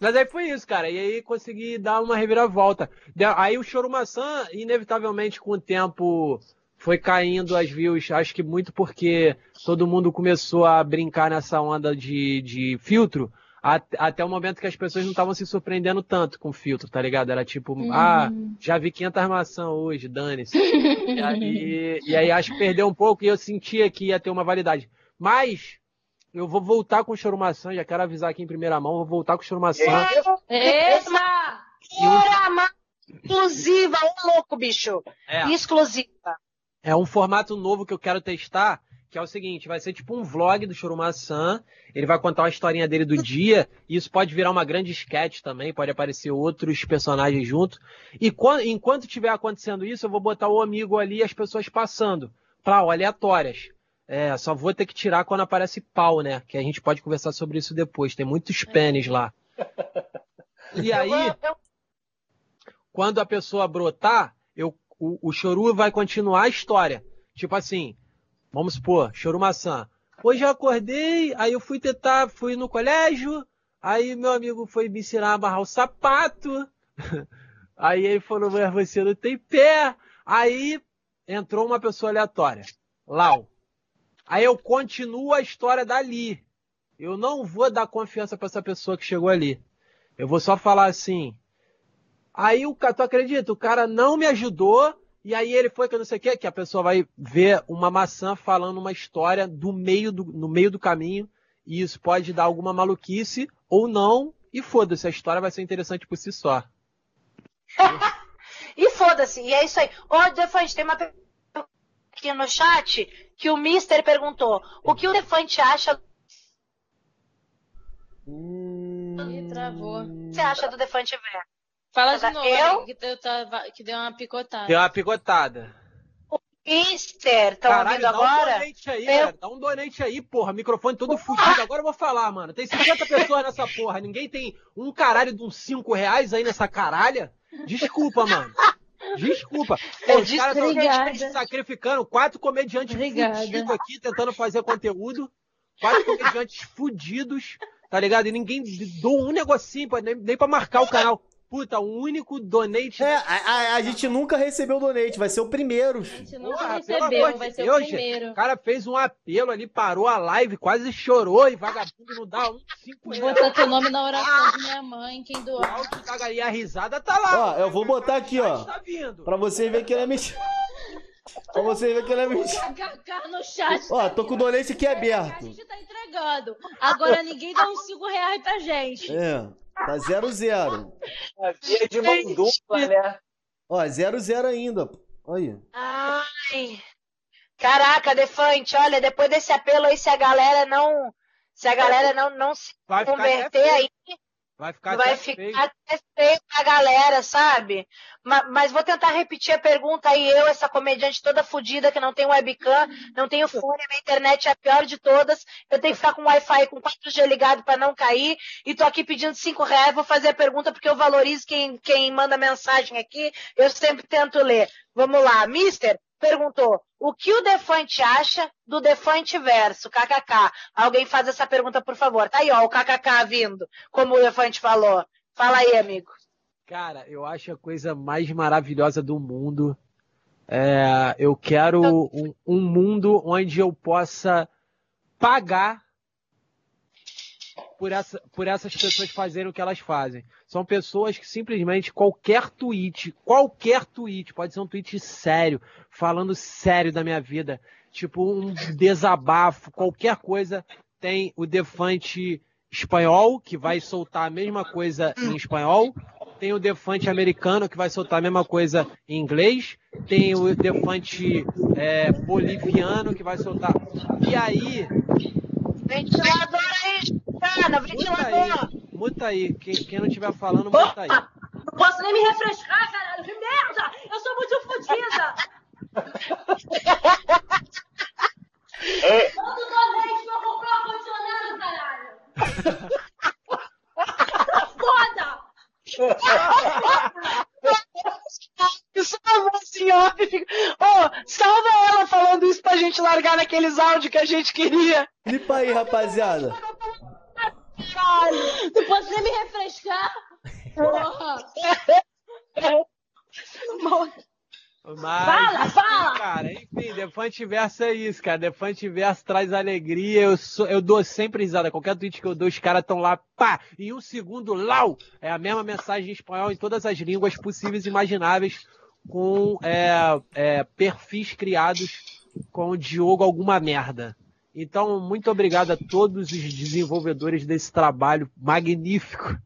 Mas aí foi isso, cara. E aí consegui dar uma reviravolta. Aí o Choro Maçã, inevitavelmente, com o tempo, foi caindo as views. Acho que muito porque todo mundo começou a brincar nessa onda de, de filtro. At- Até o momento que as pessoas não estavam se surpreendendo tanto com filtro, tá ligado? Era tipo, ah, já vi 500 maçã hoje, dane-se. e, aí, e aí acho que perdeu um pouco e eu sentia que ia ter uma validade. Mas eu vou voltar com o Chorumaçã, já quero avisar aqui em primeira mão, vou voltar com o Chorumaçã. Eita! Programa exclusiva, ô louco, bicho. É, Exclusiva. é um formato novo que eu quero testar, que é o seguinte, vai ser tipo um vlog do Chorumaçã, ele vai contar uma historinha dele do dia, e isso pode virar uma grande sketch também, pode aparecer outros personagens junto. E quan- enquanto estiver acontecendo isso, eu vou botar o amigo ali e as pessoas passando. plau, aleatórias. É, só vou ter que tirar quando aparece pau, né? Que a gente pode conversar sobre isso depois. Tem muitos pênis lá. E aí, quando a pessoa brotar, eu, o, o choru vai continuar a história. Tipo assim, vamos supor, choru maçã. Hoje eu acordei, aí eu fui tentar, fui no colégio, aí meu amigo foi me ensinar a amarrar o sapato. Aí ele falou, mas você não tem pé. Aí entrou uma pessoa aleatória, Lau. Aí eu continuo a história dali. Eu não vou dar confiança para essa pessoa que chegou ali. Eu vou só falar assim. Aí o cara, tu acredita? O cara não me ajudou. E aí ele foi que eu não sei o que, que a pessoa vai ver uma maçã falando uma história do meio do, no meio do caminho. E isso pode dar alguma maluquice ou não. E foda-se, a história vai ser interessante por si só. e foda-se, e é isso aí. Ô, Defante, tem uma pergunta aqui no chat que o Mister perguntou. O que o Defante acha. Ih, travou. O que você acha do Defante Ver? Fala de novo, Eu? que, eu tava- que deu uma picotada. Deu uma picotada. Mister, estão Caralho, ouvindo dá agora? um donate aí, Eu- velho. Dá um donate aí, porra. Microfone todo fudido. Agora eu vou falar, mano. Tem 50 pessoas nessa porra. Ninguém tem um caralho de uns 5 reais aí nessa caralha. Desculpa, mano. Desculpa. Pô, os caras estão sacrificando. Quatro comediantes fudidos aqui tentando fazer conteúdo. Quatro comediantes fudidos, tá ligado? E ninguém doou um negocinho, pô, nem, nem pra marcar o canal. Puta, o único donate. É, a, a- a gente nunca recebeu donate, vai ser o primeiro. A gente nunca Porra, recebeu, vai ser Deus, o gente. primeiro. O cara fez um apelo ali, parou a live, quase chorou e vagabundo não dá um cinco Vou reais. botar teu nome na oração de minha mãe, quem da galinha, a risada tá lá. Ó, eu vou botar aqui, ó. Tá vindo. Pra vocês verem que ele é mentira. Pra vocês verem que ele é mentira. No chat. Ó, tô com o donate aqui A aberto. gente tá entregando. Agora ninguém dá uns 5 reais pra gente. É, tá 0 zero. A via de mão dupla, né? Ó, 0 zero ainda. Aí. Ai. Caraca, Defante, olha, depois desse apelo aí, se a galera não. Se a galera não, não se Vai converter aí, Vai ficar vai até ficar feio. feio pra galera, sabe? Ma- Mas, vou tentar repetir a pergunta aí. Eu, essa comediante toda fodida, que não tem webcam, não tenho fone, minha internet é a pior de todas. Eu tenho que ficar com Wi-Fi com 4G ligado pra não cair. E tô aqui pedindo 5 reais. Vou fazer a pergunta porque eu valorizo quem, quem manda mensagem aqui. Eu sempre tento ler. Vamos lá. Mister perguntou: o que o Defante acha do Defante verso? KKK. Alguém faz essa pergunta, por favor. Tá aí, ó, o KKK vindo, como o Defante falou. Fala aí, amigo. Cara, eu acho a coisa mais maravilhosa do mundo. É, eu quero um, um mundo onde eu possa pagar por, essa, por essas pessoas fazerem o que elas fazem. São pessoas que simplesmente qualquer tweet, qualquer tweet, pode ser um tweet sério, falando sério da minha vida, tipo um desabafo, qualquer coisa, tem o Defante espanhol, que vai soltar a mesma coisa em espanhol, tem o Defante americano, que vai soltar a mesma coisa em inglês, tem o Defante é, boliviano, que vai soltar. E aí, Ventilador aí, cara, muta ventilador. aí, muta aí. Quem, quem não estiver falando, muta aí. Não posso nem me refrescar, caralho. Que merda! Eu sou muito fodida! Todo donate pra comprar um ar-condicionado, caralho! Foda! Salva a senhora. Ô, salva ela falando isso pra gente largar naqueles áudios que a gente queria. Clipa aí, rapaziada. Caralho. Não posso nem me refrescar. Porra. Mas, Fala, enfim, fala! cara, enfim, Defante Verso é isso, cara. Defante Verso traz alegria. Eu, sou, eu dou sempre risada. Qualquer tweet que eu dou, os caras estão lá, pá! Em um segundo, lau! É a mesma mensagem em espanhol em todas as línguas possíveis e imagináveis, com é, é, perfis criados com o Diogo Alguma Merda. Então, muito obrigado a todos os desenvolvedores desse trabalho magnífico.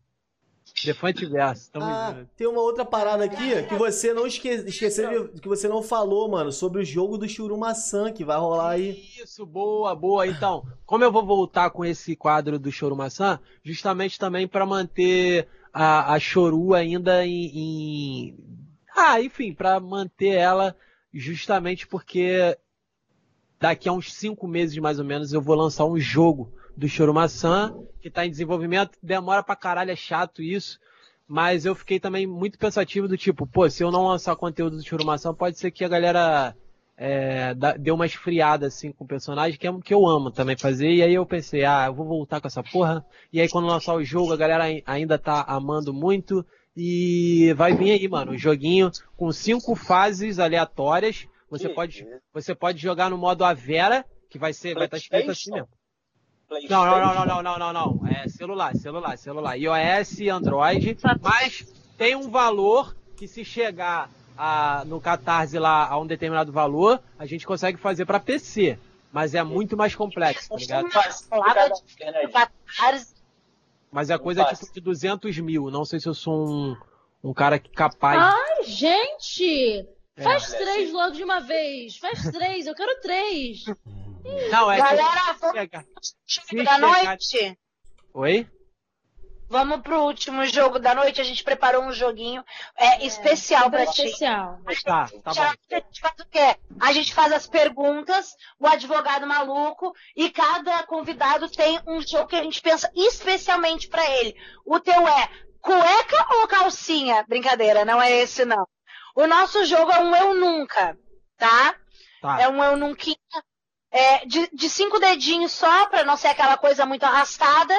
Defante Verso, tamo Ah, junto. tem uma outra parada aqui que você não esque... esqueceu, de- que você não falou, mano, sobre o jogo do Churumaçã que vai rolar aí. Isso, boa, boa. Então, como eu vou voltar com esse quadro do Choro Maçã, justamente também para manter a, a Choru ainda em, em- Ah, enfim, para manter ela justamente porque daqui a uns cinco meses mais ou menos eu vou lançar um jogo do Chorumaçã, que tá em desenvolvimento, demora pra caralho, é chato isso. Mas eu fiquei também muito pensativo do tipo, pô, se eu não lançar conteúdo do Churumação, pode ser que a galera é, dê uma esfriada assim com o personagem, que é que eu amo também fazer. E aí eu pensei, ah, eu vou voltar com essa porra. E aí quando lançar o jogo, a galera ainda tá amando muito. E vai vir aí, mano, um joguinho com cinco fases aleatórias. Você pode, você pode jogar no modo Avera, que vai ser, vai estar tá escrito assim mesmo. Não, não, não, não, não, não, não, É celular, celular, celular. iOS, Android, mas tem um valor que se chegar a, no Catarse lá a um determinado valor, a gente consegue fazer para PC. Mas é muito mais complexo, tá ligado? Mas é coisa tipo de 200 mil. Não sei se eu sou um, um cara capaz. Ai, gente! Faz é. três logo de uma vez. Faz três, eu quero três. Não, é Galera, que... vamos da noite. Oi? Vamos pro último jogo da noite. A gente preparou um joguinho é, é especial para ti. Especial. Tá, tá bom. A gente faz o quê? A gente faz as perguntas, o advogado maluco, e cada convidado tem um jogo que a gente pensa especialmente para ele. O teu é cueca ou calcinha? Brincadeira, não é esse não. O nosso jogo é um eu nunca, tá? tá. É um eu nunca é, de, de cinco dedinhos só, para não ser aquela coisa muito arrastada.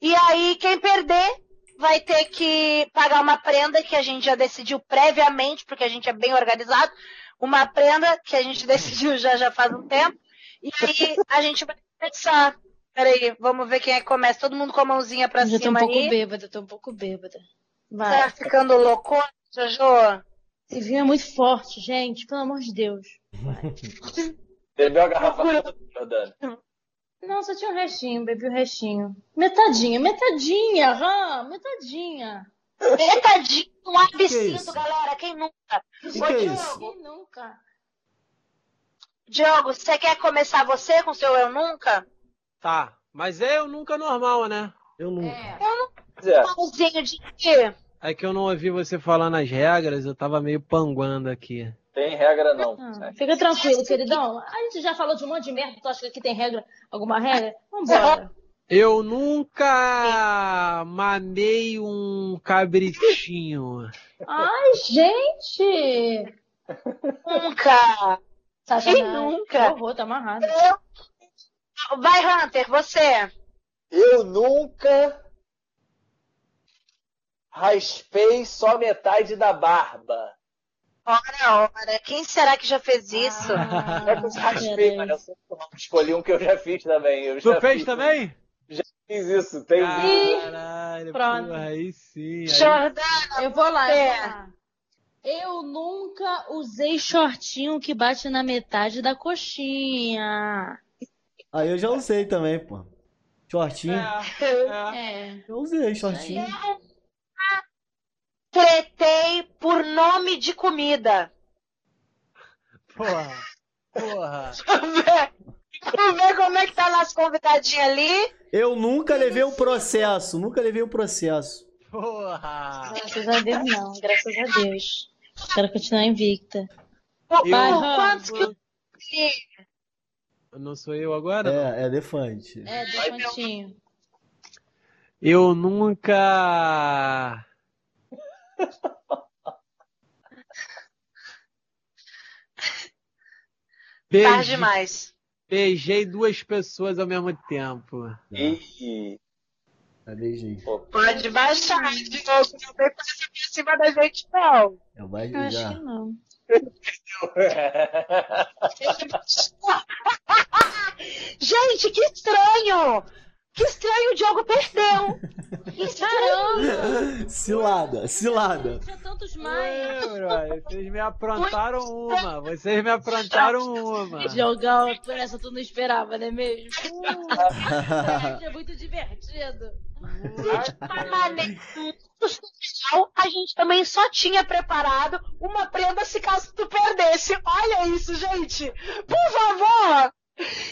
E aí, quem perder vai ter que pagar uma prenda que a gente já decidiu previamente, porque a gente é bem organizado. Uma prenda que a gente decidiu já, já faz um tempo. E aí a gente vai começar. Peraí, vamos ver quem é que começa. Todo mundo com a mãozinha pra já cima tô um pouco aí. bêbada, tô um pouco bêbada. Vai. Tá ficando louco, Jojo? Esse vinho é muito forte, gente. Pelo amor de Deus. Bebeu a garrafa toda? Não, só tinha um restinho, bebi o um restinho. Metadinha, metadinha, hã? Metadinha. Metadinha, um absinto, é galera. Quem nunca? Que que é isso? Quem nunca? Diogo, você quer começar você com seu Eu Nunca? Tá, mas é Eu Nunca normal, né? Eu nunca. É. Eu nunca. É. de quê? É que eu não ouvi você falando as regras, eu tava meio panguando aqui. Tem regra não. Ah, fica tranquilo, queridão. A gente já falou de um monte de merda, tu acha que aqui tem regra? Alguma regra? Vambora. Eu nunca mamei um cabritinho. Ai, gente! Nunca! Satanás. Quem nunca? Horror, tá amarrado. Eu... Vai, Hunter, você. Eu nunca raspei só metade da barba. Ora, ora, quem será que já fez isso? Ah, eu raspei, mas eu escolhi um que eu já fiz também. Eu tu já fez fiz, também? Já fiz isso, tem Caralho, Pronto. Porra, aí sim. Aí... Jordana, eu vou lá, é. eu nunca usei shortinho que bate na metade da coxinha. Aí eu já usei também, pô. Shortinho. É, é. é. Eu usei shortinho. Tretei por nome de comida. Porra. Porra. Vamos ver como é que tá nosso convidadinho ali. Eu nunca levei um processo, nunca levei um processo. Porra. Graças a Deus, não. Graças a Deus. Quero continuar invicta. Eu... Vai, Quantos que... Não sou eu agora? É, é defante. É, Defantinho. Eu nunca. Tarde Beijei, demais. beijei duas pessoas ao mesmo tempo. E Já beijei. Pode baixar, Diogo. Não vem passar por cima da gente, não. Eu mais Eu acho que não. Gente, que estranho! Que estranho, o Diogo perdeu! Que estranho! Cilada, cilada. Tinha tantos mais. Vocês me aprontaram uma. Vocês me aprontaram uma. Jogar essa tu não esperava, não é mesmo? Uh, é muito divertido. Final, a gente também só tinha preparado uma prenda se caso tu perdesse. Olha isso, gente! Por favor!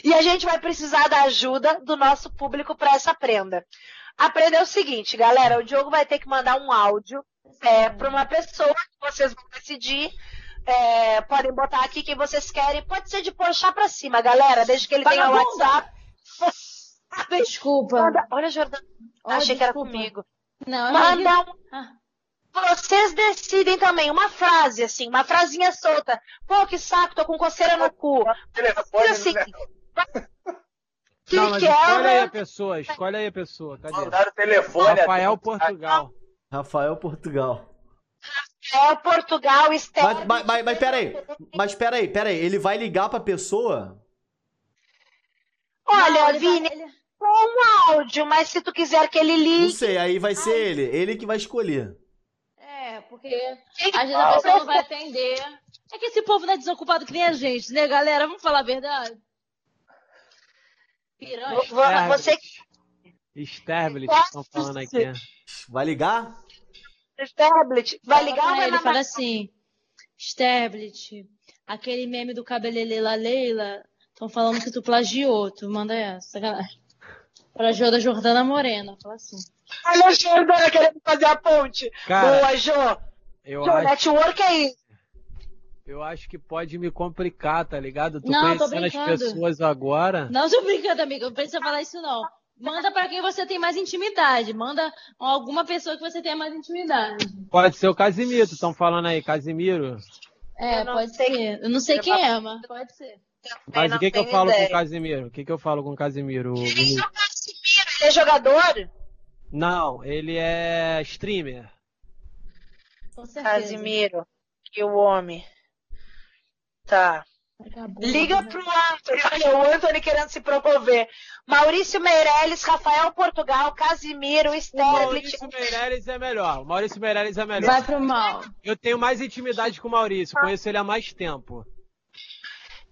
E a gente vai precisar da ajuda do nosso público para essa prenda. A prenda é o seguinte, galera: o Diogo vai ter que mandar um áudio é, para uma pessoa que vocês vão decidir É, podem botar aqui quem vocês querem. Pode ser de puxar pra cima, galera, desde que ele tenha o! WhatsApp. Desculpa. Manda- Olha, Jordana. Achei que era desculpa. comigo. Não, Manda um. Ah. Vocês decidem também uma frase, assim, uma frasinha solta. Pô, que saco, tô com coceira no cu. E assim. Que Não, mas que escolhe aí é, a pessoa, escolhe aí a pessoa. Cadê? Mandaram o telefone. Rafael até- Portugal. Rafael Portugal. é Portugal, Esther. Mas, mas, mas, mas pera aí. Mas pera aí, pera aí. Ele vai ligar pra pessoa? Olha, Não, ele vai- Vini, ele- com um áudio, mas se tu quiser que ele Não ligue. sei, aí vai ser ele. Ele que vai escolher. Porque às vezes a pessoa não vai atender. É que esse povo não é desocupado que nem a gente, né, galera? Vamos falar a verdade. Piranha. Vo- vo- Você Sterblit, estão falando aqui. Vai ligar? Tablet, vai ligar ou vai ele fala assim, Sterblit, aquele meme do cabelelela Leila, estão falando que tu plagiou, tu manda essa, sacanagem. Plagiou da Jordana Morena, fala assim. Olha a Jordana querendo fazer a ponte. Cara, Boa, Jô. eu Jô, acho, network é isso. eu acho que pode me complicar, tá ligado? Tô Não, tô conhecendo as pessoas agora. Não tô brincando, amiga, não precisa falar isso não. Manda pra quem você tem mais intimidade, manda alguma pessoa que você tenha mais intimidade. Pode ser o Casimiro, estão falando aí, Casimiro. É, Eu pode sei ser. Eu não sei quem é, mas pode ser. Mas o que, que eu falo com o Casimiro? O que, que eu falo com o Casimiro? Quem é o Casimiro? Ele é jogador? Não, ele é streamer. Casimiro. Que o homem. Tá. Liga né? pro Anthony. Olha, o Anthony querendo se promover. Maurício Meirelles, Rafael Portugal, Casimiro, Sterling. Maurício Meirelles é melhor. O Maurício Meirelles é melhor. Vai pro mal. Eu tenho mais intimidade com o Maurício, conheço ele há mais tempo.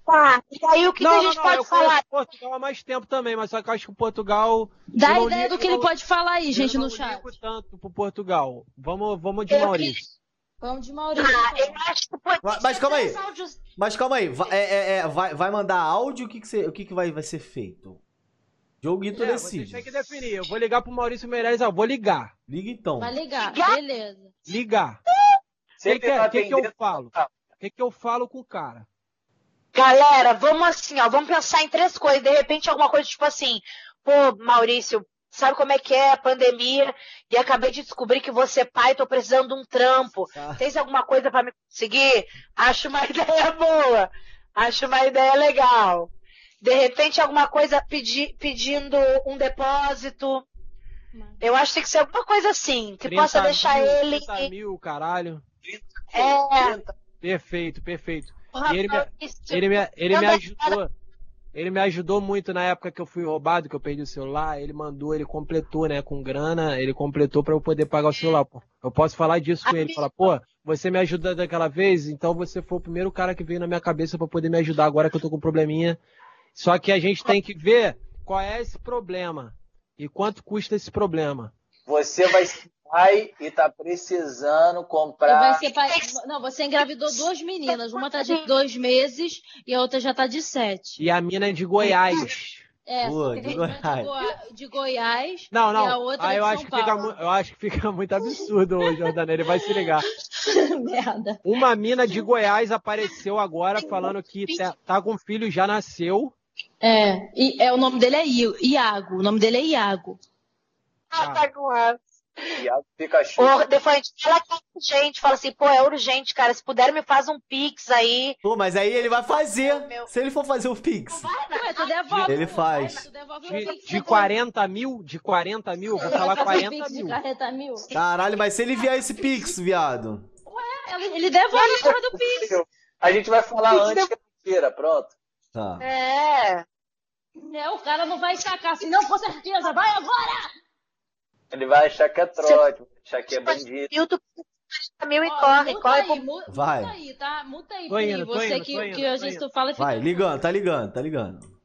Tá. E aí o que, que a gente pode eu falar? Portugal há mais tempo também, mas só que eu acho que o Portugal. Dá eu a não ideia do que ele pode falar aí, gente, eu no não chat. ligo tanto pro Portugal. Vamos, vamos de Eu Maurício. Vamos de Maurício. Ah, eu acho que pode Mas- mas calma aí. áudios- Mas calma aí. Vai, é, é, é, vai, vai mandar áudio? O que, que, você, o que, que vai, vai ser feito? Joguito É, você decide. tem que definir. Eu vou ligar pro Maurício Meirelles, ó, vou ligar. Liga então. Vai ligar, Ligar? beleza. Ligar. O que, que, é? que, que eu falo? O que, que eu falo com o cara? Galera, vamos assim, ó, vamos pensar em três coisas. De repente, alguma coisa tipo assim, pô, Maurício, sabe como é que é a pandemia? E acabei de descobrir que você é pai, tô precisando de um trampo. Tens alguma coisa pra me conseguir? Acho uma ideia boa. Acho uma ideia legal. De repente, alguma coisa pedi- pedindo um depósito. Eu acho que tem que ser alguma coisa assim, que 30 possa deixar mil, ele. 30 mil, caralho. É, Perfeito, perfeito. E ele me- Ele me, ele me ajudou. Ele me ajudou muito na época que eu fui roubado, que eu perdi o celular. Ele mandou, ele completou, né, com grana. Ele completou pra eu poder pagar o celular. Pô. Eu posso falar disso com ele. Falar, pô, você me ajudou daquela vez, então você foi o primeiro cara que veio na minha cabeça pra poder me ajudar agora que eu tô com um probleminha. Só que a gente tem que ver qual é esse problema e quanto custa esse problema. Você vai ser pai e tá precisando E vai comprar. ser pai... Não, você engravidou duas meninas. Uma tá de dois meses e a outra já tá de sete. E a mina é de Goiás. É, Pô, de Goiás. Goi- de Goiás Não, e a não. outra Aí de eu São acho, que fica, eu acho que fica muito absurdo hoje, Jordana. Ele vai se ligar. Merda. Uma mina de Goiás apareceu agora falando que tá, tá com filho, já nasceu. É, e é, o nome dele é Iago. O nome dele é Iago. Ah, tá com asa. Iago Pikachu. Ô, Defante, fala que é urgente. Fala assim, pô, é urgente, cara. Se puder, me faz um pix aí. Pô, mas aí ele vai fazer. Meu. Se ele for fazer o Pix. Ué, tu devolve. Ele faz. Tu devolve o De, Pix de depois. 40 mil, de 40 mil, vou falar vai fazer 40 Pix de mil. carreta mil. Caralho, mas se ele enviar esse Pix, viado. Ele, ele devolve a porra do Pix. A gente vai falar antes que é mentira, pronto. Tá. É. É, o cara não vai sacar assim, não, com certeza. Vai agora! Ele vai achar que é trote, vai achar que é bandido. E o tu mil e corre, muta corre. aí, mu- Vai. Muta aí, tá? Muta aí, Pri. indo, Você indo, que, indo, que vezes indo. tu fala e fica... Vai, ligando, tá ligando, tá ligando.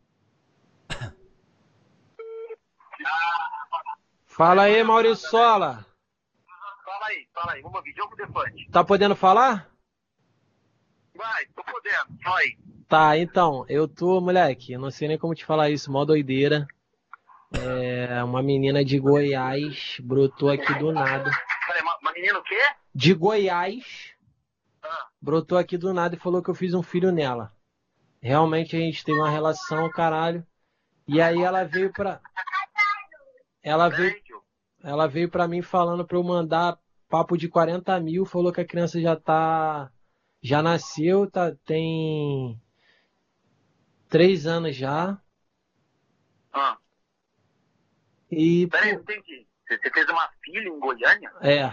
Fala aí, Maurício Sola. Fala aí, fala aí. Vamos ouvir. Jogo Defante. Tá podendo falar? Vai, tô podendo. Vai. Tá, então, eu tô, moleque, eu não sei nem como te falar isso, mó doideira. É, uma menina de Goiás brotou aqui do nada. Peraí, uma, uma menina o quê? De Goiás, Ah, brotou aqui do nada e falou que eu fiz um filho nela. Realmente a gente teve uma relação, caralho. E aí ela veio pra. Ela veio, ela veio pra mim falando pra eu mandar papo de 40 mil, falou que a criança já tá. Já nasceu, tá, tem. Três anos já. Ah, E. peraí, entendi. Você fez uma filha em Goiânia? É.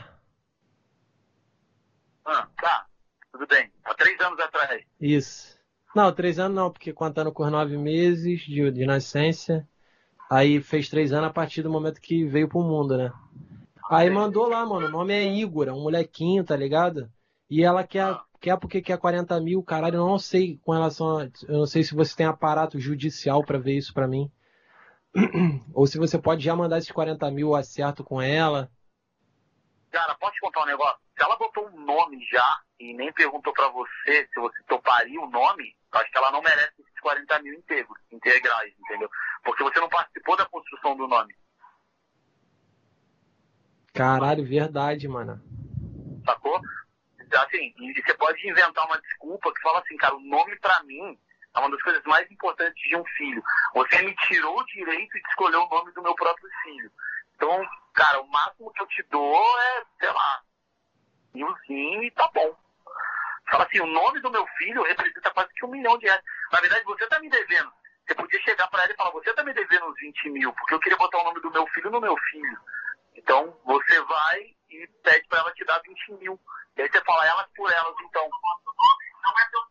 Ah, tá. Tudo bem. Há três anos atrás. Isso. Não, três anos não, porque contando com os nove meses de, de nascença, aí fez três anos a partir do momento que veio pro mundo, né? Aí mandou lá, mano, o nome é Igor, é um molequinho, tá ligado? E ela quer, quer porque quer 40 mil, caralho, eu não sei com relação a, eu não sei se você tem aparato judicial pra ver isso pra mim. Ou se você pode já mandar esses 40 mil acerto com ela. Cara, posso te contar um negócio? Se ela botou um nome já e nem perguntou pra você se você toparia o nome, acho que ela não merece esses 40 mil integros, integrais, entendeu? Porque você não participou da construção do nome, Caralho, verdade, mano. sacou? Assim, e você pode inventar uma desculpa que fala assim, cara, o nome pra mim é uma das coisas mais importantes de um filho. Você me tirou o direito de escolher o nome do meu próprio filho. Então, cara, o máximo que eu te dou é, sei lá, milzinho e tá bom. Fala assim, o nome do meu filho representa quase que um milhão de reais. Na verdade, você tá me devendo. Você podia chegar pra ela e falar, você tá me devendo uns 20 mil, porque eu queria botar o nome do meu filho no meu filho. Então, você vai e pede pra ela te dar 20 mil. E aí você fala elas por elas, então.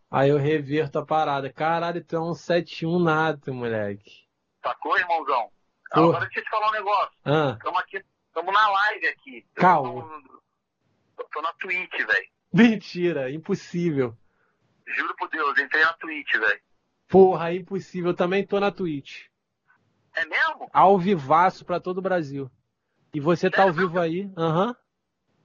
Aí eu reverto a parada. Caralho, tu é um 71 nato, moleque. Sacou, irmãozão? Pô. Agora deixa eu te falar um negócio. Ah, Estamos aqui, estamos na live aqui. Calma. tô- Eu tô na Twitch, velho. mentira, impossível. Juro por Deus, entrei na Twitch, velho. Porra, impossível. Eu também tô na Twitch. É mesmo? Ao vivaço pra todo o Brasil. E você tá ao vivo aí? Aham.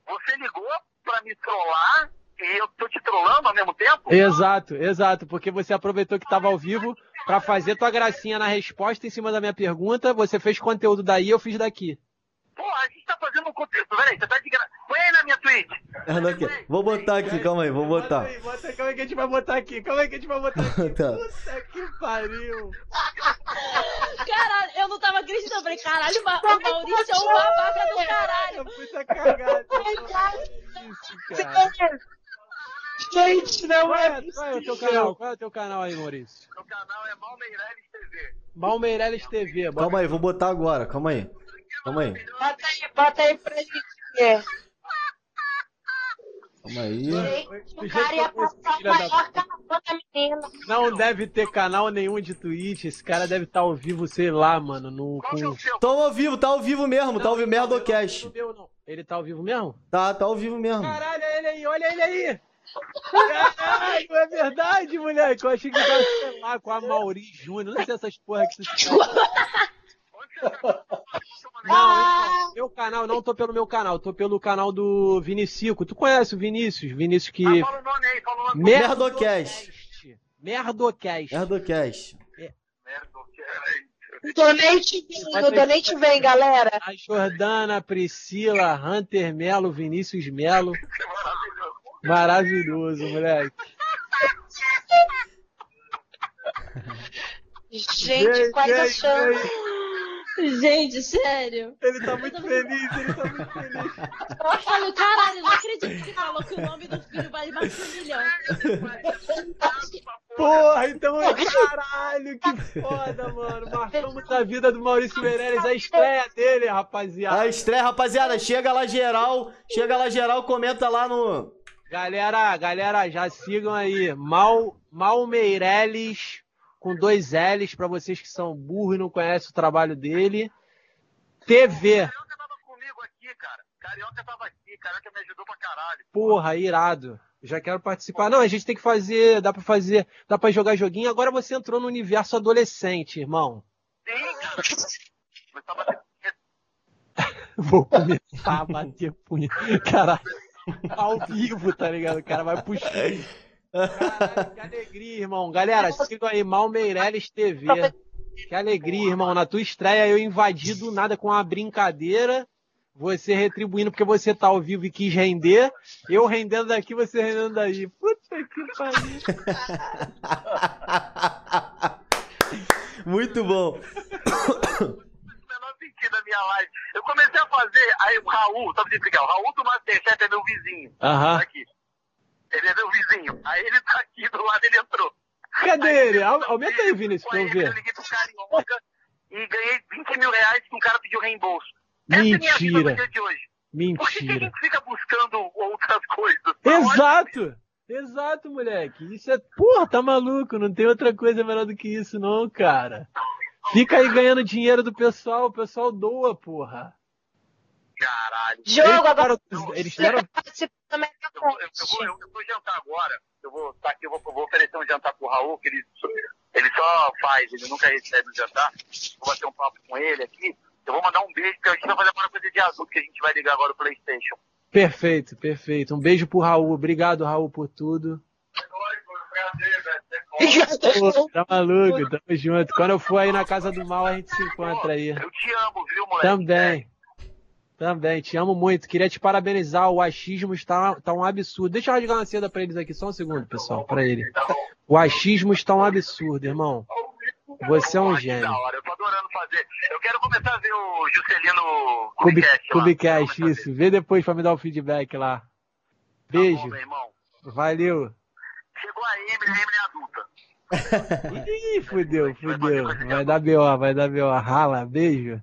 Você ligou pra me trollar e eu tô te trollando ao mesmo tempo? Exato, exato. Porque você aproveitou que tava ao vivo pra fazer tua gracinha na resposta em cima da minha pergunta. Você fez conteúdo daí, eu fiz daqui. Pô, a gente tá fazendo um conteúdo. Peraí, você tá de graça. Põe aí na minha Twitch. É, não, aqui. Vou botar aqui, calma aí, vou botar. bota aí, como é que a gente vai botar aqui? Como é que a gente vai botar Tá. Puta que pariu. Caralho, eu não tava acreditando. Eu falei, caralho, o Ma- o Maurício é um babaca do caralho. Puta cagada. Isso, cara. Gente, não Qual é é, qual é o teu canal? Qual é o teu canal aí, Maurício? Meu canal é Malmeireles TV. Malmeireles TV. Calma aí, vou botar agora, calma aí. Calma aí, Bota aí, bota aí pra gente ver. calma aí. Gente, Do o cara ia passar o da maior cartão da menina. Não deve ter canal nenhum de Twitch. Esse cara deve estar ao vivo, sei lá, mano, no. Com... Tô ao vivo, tá ao vivo mesmo, tá ao vivo Merdocast. Não, não, não. Ele tá ao vivo mesmo? Tá, tá ao vivo mesmo. Caralho, olha ele aí, olha ele aí! Caralho, é verdade, moleque. Eu achei que tava, sei lá, com a Mauri Júnior. Não sei essas porra que você? Não, meu canal, não tô pelo meu canal, tô pelo canal do Vinicico. Tu conhece o Vinícius? Vinícius que. Ah, fala o nome aí, fala o nome. Merdocast. Merdocast. Merdocast. É? Donate vem, o donate vem, galera. A Jordana, Priscila, Hunter Melo, Vinícius Melo. É maravilhoso. Moleque. Gente, quais as chances? Gente, sério. Ele tá muito feliz, ele tá muito feliz. Eu falei, caralho, não acredito que falou que o nome do filho vale mais que um milhão. Porra, então, caralho, que foda, mano. Marcamos a vida do Maurício Meirelles, a estreia dele, rapaziada. A estreia, rapaziada, chega lá geral, chega lá geral, comenta lá no... Galera, galera, já sigam aí. Mal, Mal Meirelles, com dois L's, pra vocês que são burros e não conhecem o trabalho dele. TV, Carioca tava comigo aqui, cara. Carioca tava aqui, Carioca me ajudou pra caralho. porra, irado. Já quero participar. Não, a gente tem que fazer, dá pra fazer, dá pra jogar joguinho. Agora você entrou no universo adolescente, irmão. Sim, cara. Tava Vou começar a bater punha. Caralho, ao vivo, tá ligado? O cara vai puxar. Caralho, que alegria, irmão. Galera, sigam aí, Mal Meirelles TV. Que alegria, irmão. Na tua estreia eu invadi do nada com uma brincadeira. Você retribuindo porque você tá ao vivo e quis render. Eu rendendo daqui, você rendendo daí. Puta que pariu. Muito bom. Sentido da minha live. Eu comecei a fazer, aí o Raul, só pra te explicar, o Raul do Masterchef é meu vizinho. Aham. Tá aqui. Ele é meu vizinho. Aí ele tá aqui do lado, ele entrou. Cadê Aí ele? um aumenta aí, vídeo Vinícius, pra eu ver. Eu liguei pro Carioca e ganhei 20 mil reais que um cara pediu reembolso. Essa é minha vida Mentira. de hoje. Por que, que a Mentira. gente fica buscando outras coisas? Tá. Exato! Exato, moleque. Isso é. Porra, tá maluco? Não tem outra coisa melhor do que isso, não, cara. Fica aí ganhando dinheiro do pessoal, o pessoal doa, porra. Caralho. Jogo, Eles agora Eles da Eu vou, eu, eu vou, eu, eu vou jantar agora. Eu vou tá aqui, eu vou, eu vou oferecer um jantar pro Raul, que ele, ele só faz, ele nunca recebe o jantar. Vou bater um papo com ele aqui. Eu vou mandar um beijo, porque a gente vai fazer uma coisa de adulto, que a gente vai ligar agora o Playstation. Perfeito, perfeito. Um beijo pro Raul. Obrigado, Raul, por tudo. Pô, tá maluco, tamo junto. Quando eu for aí na casa do mal, a gente se encontra aí. Eu te amo, viu, moleque? Também. Também, te amo muito. Queria te parabenizar. O achismo está, tá um absurdo. Deixa eu rasgar uma seda pra eles aqui, só um segundo, pessoal, pra ele. O achismo está um absurdo, irmão. Você é um gênio. Eu tô adorando fazer. Eu quero começar a ver o Juscelino Cubi- Cubicast. Cubicast, isso. Vê depois pra me dar o feedback lá. Tá Beijo. Valeu. Chegou a Emily, a Emily é adulta. Ih, fudeu, fudeu. Vai dar BO, vai dar BO. Rala, beijo.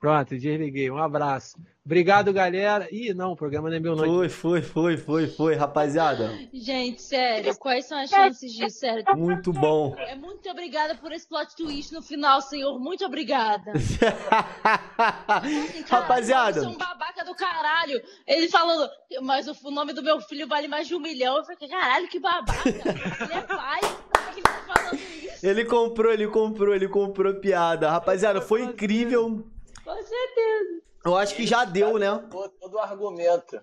Pronto, desliguei. Um abraço. Obrigado, galera. Ih, não, o programa não é meu, não. Foi, foi, foi, foi, foi, rapaziada. Gente, sério, quais são as chances disso? Sério. Muito bom. É muito obrigada por esse plot twist no final, senhor. Muito obrigada. Assim, cara, Rapaziada. Você é um babaca do caralho. Ele falando, mas o o nome do meu filho vale mais de um milhão. Eu falei, caralho, que babaca. Ele é pai. Por que ele tá falando isso? Ele comprou, ele comprou, ele comprou piada. Rapaziada, foi incrível. Com certeza. Eu acho que já deu, né? Todo, o argumento.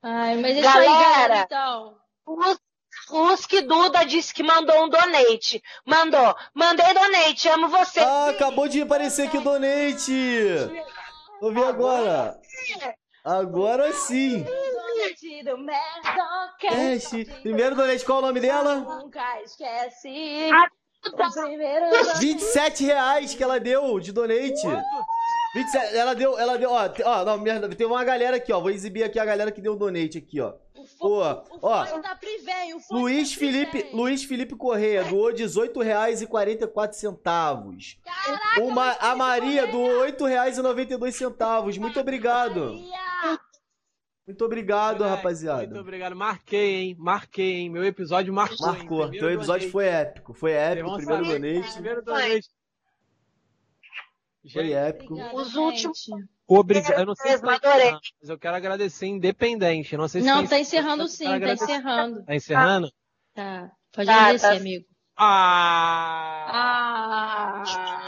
Ai, mas isso Galera. aí, galera, então. Ruski Duda disse que mandou um donate. Mandou. Mandei donate. Amo você. Ah, acabou de aparecer aqui o donate. Vou ver agora. Agora sim. Cash. Primeiro donate, qual é o nome dela? Nunca esquece. Ah, O primeiro donate. 27 reais que ela deu de donate. 27, ela deu, ela deu, ó, ó, não, merda, tem uma galera aqui, ó, vou exibir aqui a galera que deu donate aqui, ó. O Pô, o ó. fone da Privem, o fone Luiz da Felipe. Luiz Felipe Correia doou R$ 18,44. Caraca, Uma, a Maria doou R$ 8,92. Muito obrigado. Maria. Muito obrigado, rapaziada. Muito obrigado. Marquei, hein? Marquei, hein? Meu episódio marcou. Marcou. Teu episódio foi épico. Foi épico. Primeiro saber. donate. Primeiro donate. Foi Gente, épico. Obrigada, Os últimos- Obrigado. Eu não sei se vai mas eu quero agradecer independente. Eu Não sei se Não, tá encerrando sim, tá agradecer. encerrando. Tá encerrando? Tá. Pode Tá, agradecer, tá. amigo. Ah! Ah.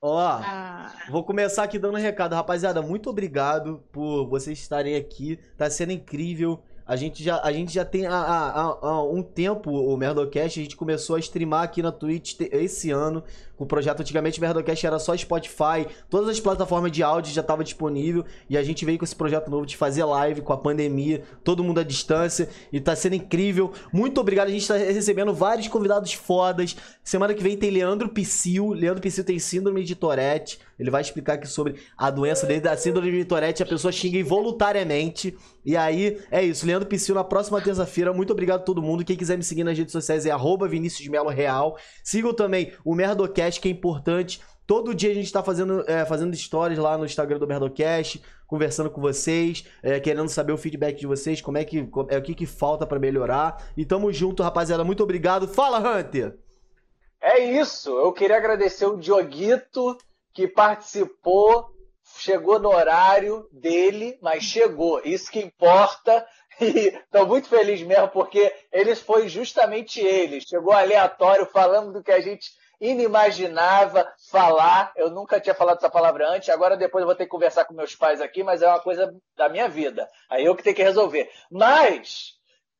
Ó, ah. vou começar aqui dando um recado. Rapaziada, muito obrigado por vocês estarem aqui. Tá sendo incrível. A gente já, a gente já tem há, há- há- um tempo o Merdocast. A gente começou a streamar aqui na Twitch esse ano. Com o projeto antigamente o Merdocast era só Spotify. Todas as plataformas de áudio já estava disponível. E a gente veio com esse projeto novo de fazer live com a pandemia. Todo mundo à distância. E tá sendo incrível. Muito obrigado. A gente tá recebendo vários convidados fodas. Semana que vem tem Leandro Psyll. Leandro Psyll tem síndrome de Tourette. Ele vai explicar aqui sobre a doença dele, da síndrome de Tourette. A pessoa xinga involuntariamente. E aí, é isso. Leandro Psyll na próxima terça-feira. Muito obrigado a todo mundo. Quem quiser me seguir nas redes sociais é arroba Vinícius Melo Real. Sigam também o Merdocast, que é importante. Todo dia a gente tá fazendo, é, fazendo stories lá no Instagram do Merdocast, conversando com vocês, é, querendo saber o feedback de vocês, como é que é o que, que falta pra melhorar. E tamo junto, rapaziada. Muito obrigado. Fala, Hunter! É isso. Eu queria agradecer o Dioguito que participou, chegou no horário dele, mas chegou. Isso que importa. E estou muito feliz mesmo, porque eles foi justamente ele. Chegou aleatório, falando do que a gente inimaginava falar. Eu nunca tinha falado essa palavra antes. Agora depois eu vou ter que conversar com meus pais aqui, mas é uma coisa da minha vida. Aí eu que tenho que resolver. Mas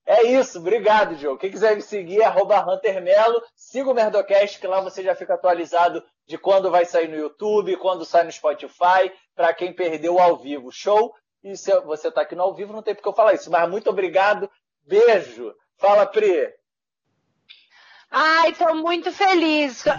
É isso, obrigado, Diogo. Quem quiser me seguir, arroba Hunter Melo. Siga o Merdocast, que lá você já fica atualizado de quando vai sair no YouTube, quando sai no Spotify, para quem perdeu ao vivo. Show? E se você está aqui no ao vivo, não tem porque eu falar isso. Mas muito obrigado. Beijo. Fala, Pri. Ai, tô muito feliz. Uh,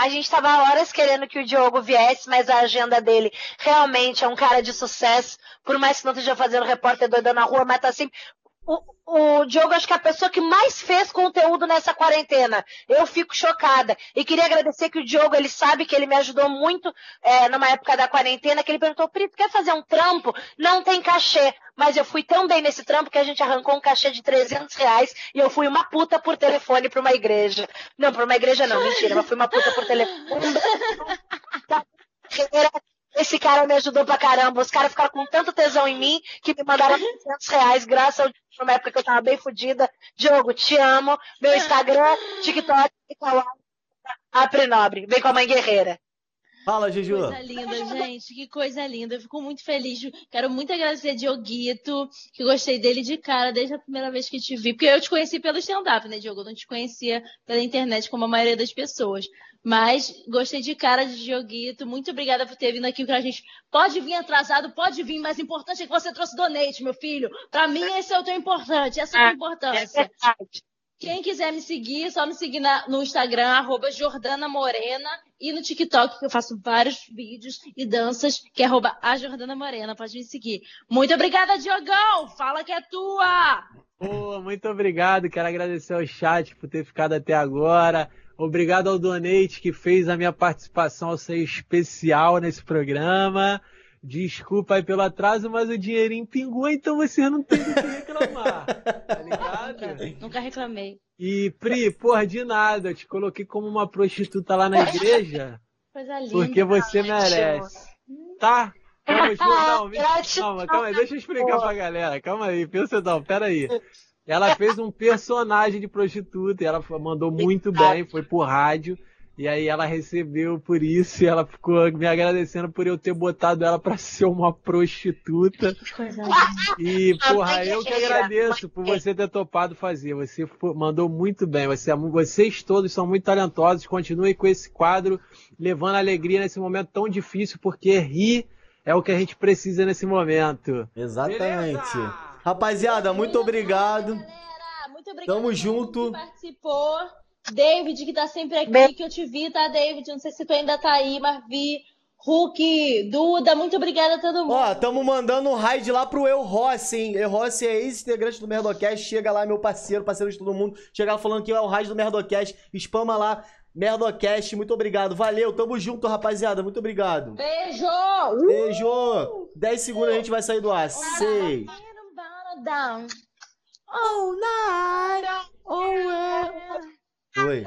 a gente estava horas querendo que o Diogo viesse, mas a agenda dele realmente é um cara de sucesso. Por mais que não esteja fazendo repórter doida na rua, mas tá sempre o, o Diogo, acho que é a pessoa que mais fez conteúdo nessa quarentena. Eu fico chocada. E queria agradecer que o Diogo, ele sabe que ele me ajudou muito é, numa época da quarentena, que ele perguntou, Prito, quer fazer um trampo? Não tem cachê. Mas eu fui tão bem nesse trampo que a gente arrancou um cachê de 300 reais e eu fui uma puta por telefone para uma igreja. Não, para uma igreja não, mentira, mas fui uma puta por telefone. Esse cara me ajudou pra caramba. Os caras ficaram com tanto tesão em mim que me mandaram 300 reais, graças ao numa época que eu tava bem fodida. Diogo, te amo. Meu Instagram, TikTok, Apre Nobre. Vem com a mãe guerreira. Fala, Juju. Que coisa linda, gente. Que coisa linda. Eu fico muito feliz. Quero muito agradecer a Dioguito, que gostei dele de cara desde a primeira vez que te vi. Porque eu te conheci pelo stand-up, né, Diogo? Eu não te conhecia pela internet como a maioria das pessoas. Mas gostei de cara de Dioguito. Muito obrigada por ter vindo aqui com a gente. Pode vir atrasado, pode vir, mas o importante é que você trouxe donate, meu filho. Para mim, esse é o teu importante. Essa é a tua importância. É quem quiser me seguir, é só me seguir na, no Instagram, arroba Jordana Morena, e no TikTok, que eu faço vários vídeos e danças, que é arroba a Jordana Morena. Pode me seguir. Muito obrigada, Diogão! Fala que é tua! Pô, muito obrigado. Quero agradecer ao chat por ter ficado até agora. Obrigado ao Donate que fez a minha participação ser especial nesse programa. Desculpa aí pelo atraso, mas o dinheirinho pingou, então você não tem do que reclamar. tá ligado? Nunca, nunca reclamei. E, Pri, porra, de nada. Eu te coloquei como uma prostituta lá na igreja. Coisa linda. Porque você merece. Tá? Calma, não, calma, calma aí, deixa eu explicar pra galera. Calma aí, pensa não, pera aí. Ela fez um personagem de prostituta e ela mandou muito bem, foi por rádio. E aí ela recebeu por isso e ela ficou me agradecendo por eu ter botado ela para ser uma prostituta. E, porra, eu que agradeço por você ter topado fazer. Você mandou muito bem. Você, é vocês todos são muito talentosos. Continue com esse quadro, levando alegria nesse momento tão difícil, porque rir é o que a gente precisa nesse momento. Exatamente. Beleza? Rapaziada, muito obrigado. Galera, muito obrigado. Tamo junto. participou. David, que tá sempre aqui, que eu te vi, tá, David? Não sei se tu ainda tá aí, mas vi. Hulk, Duda, muito obrigada a todo mundo. Ó, tamo mandando um raid lá pro Eu Rossi, hein? Eu Rossi é ex-integrante do Merdocast. Chega lá, meu parceiro, parceiro de todo mundo. Chega lá falando que é o raid do Merdocast. Spama lá, Merdocast. Muito obrigado. Valeu, tamo junto, rapaziada. Muito obrigado. Beijo! Beijo! 10 segundos a gente vai sair do ar. 6. Oh, night. Oh, well. Oi.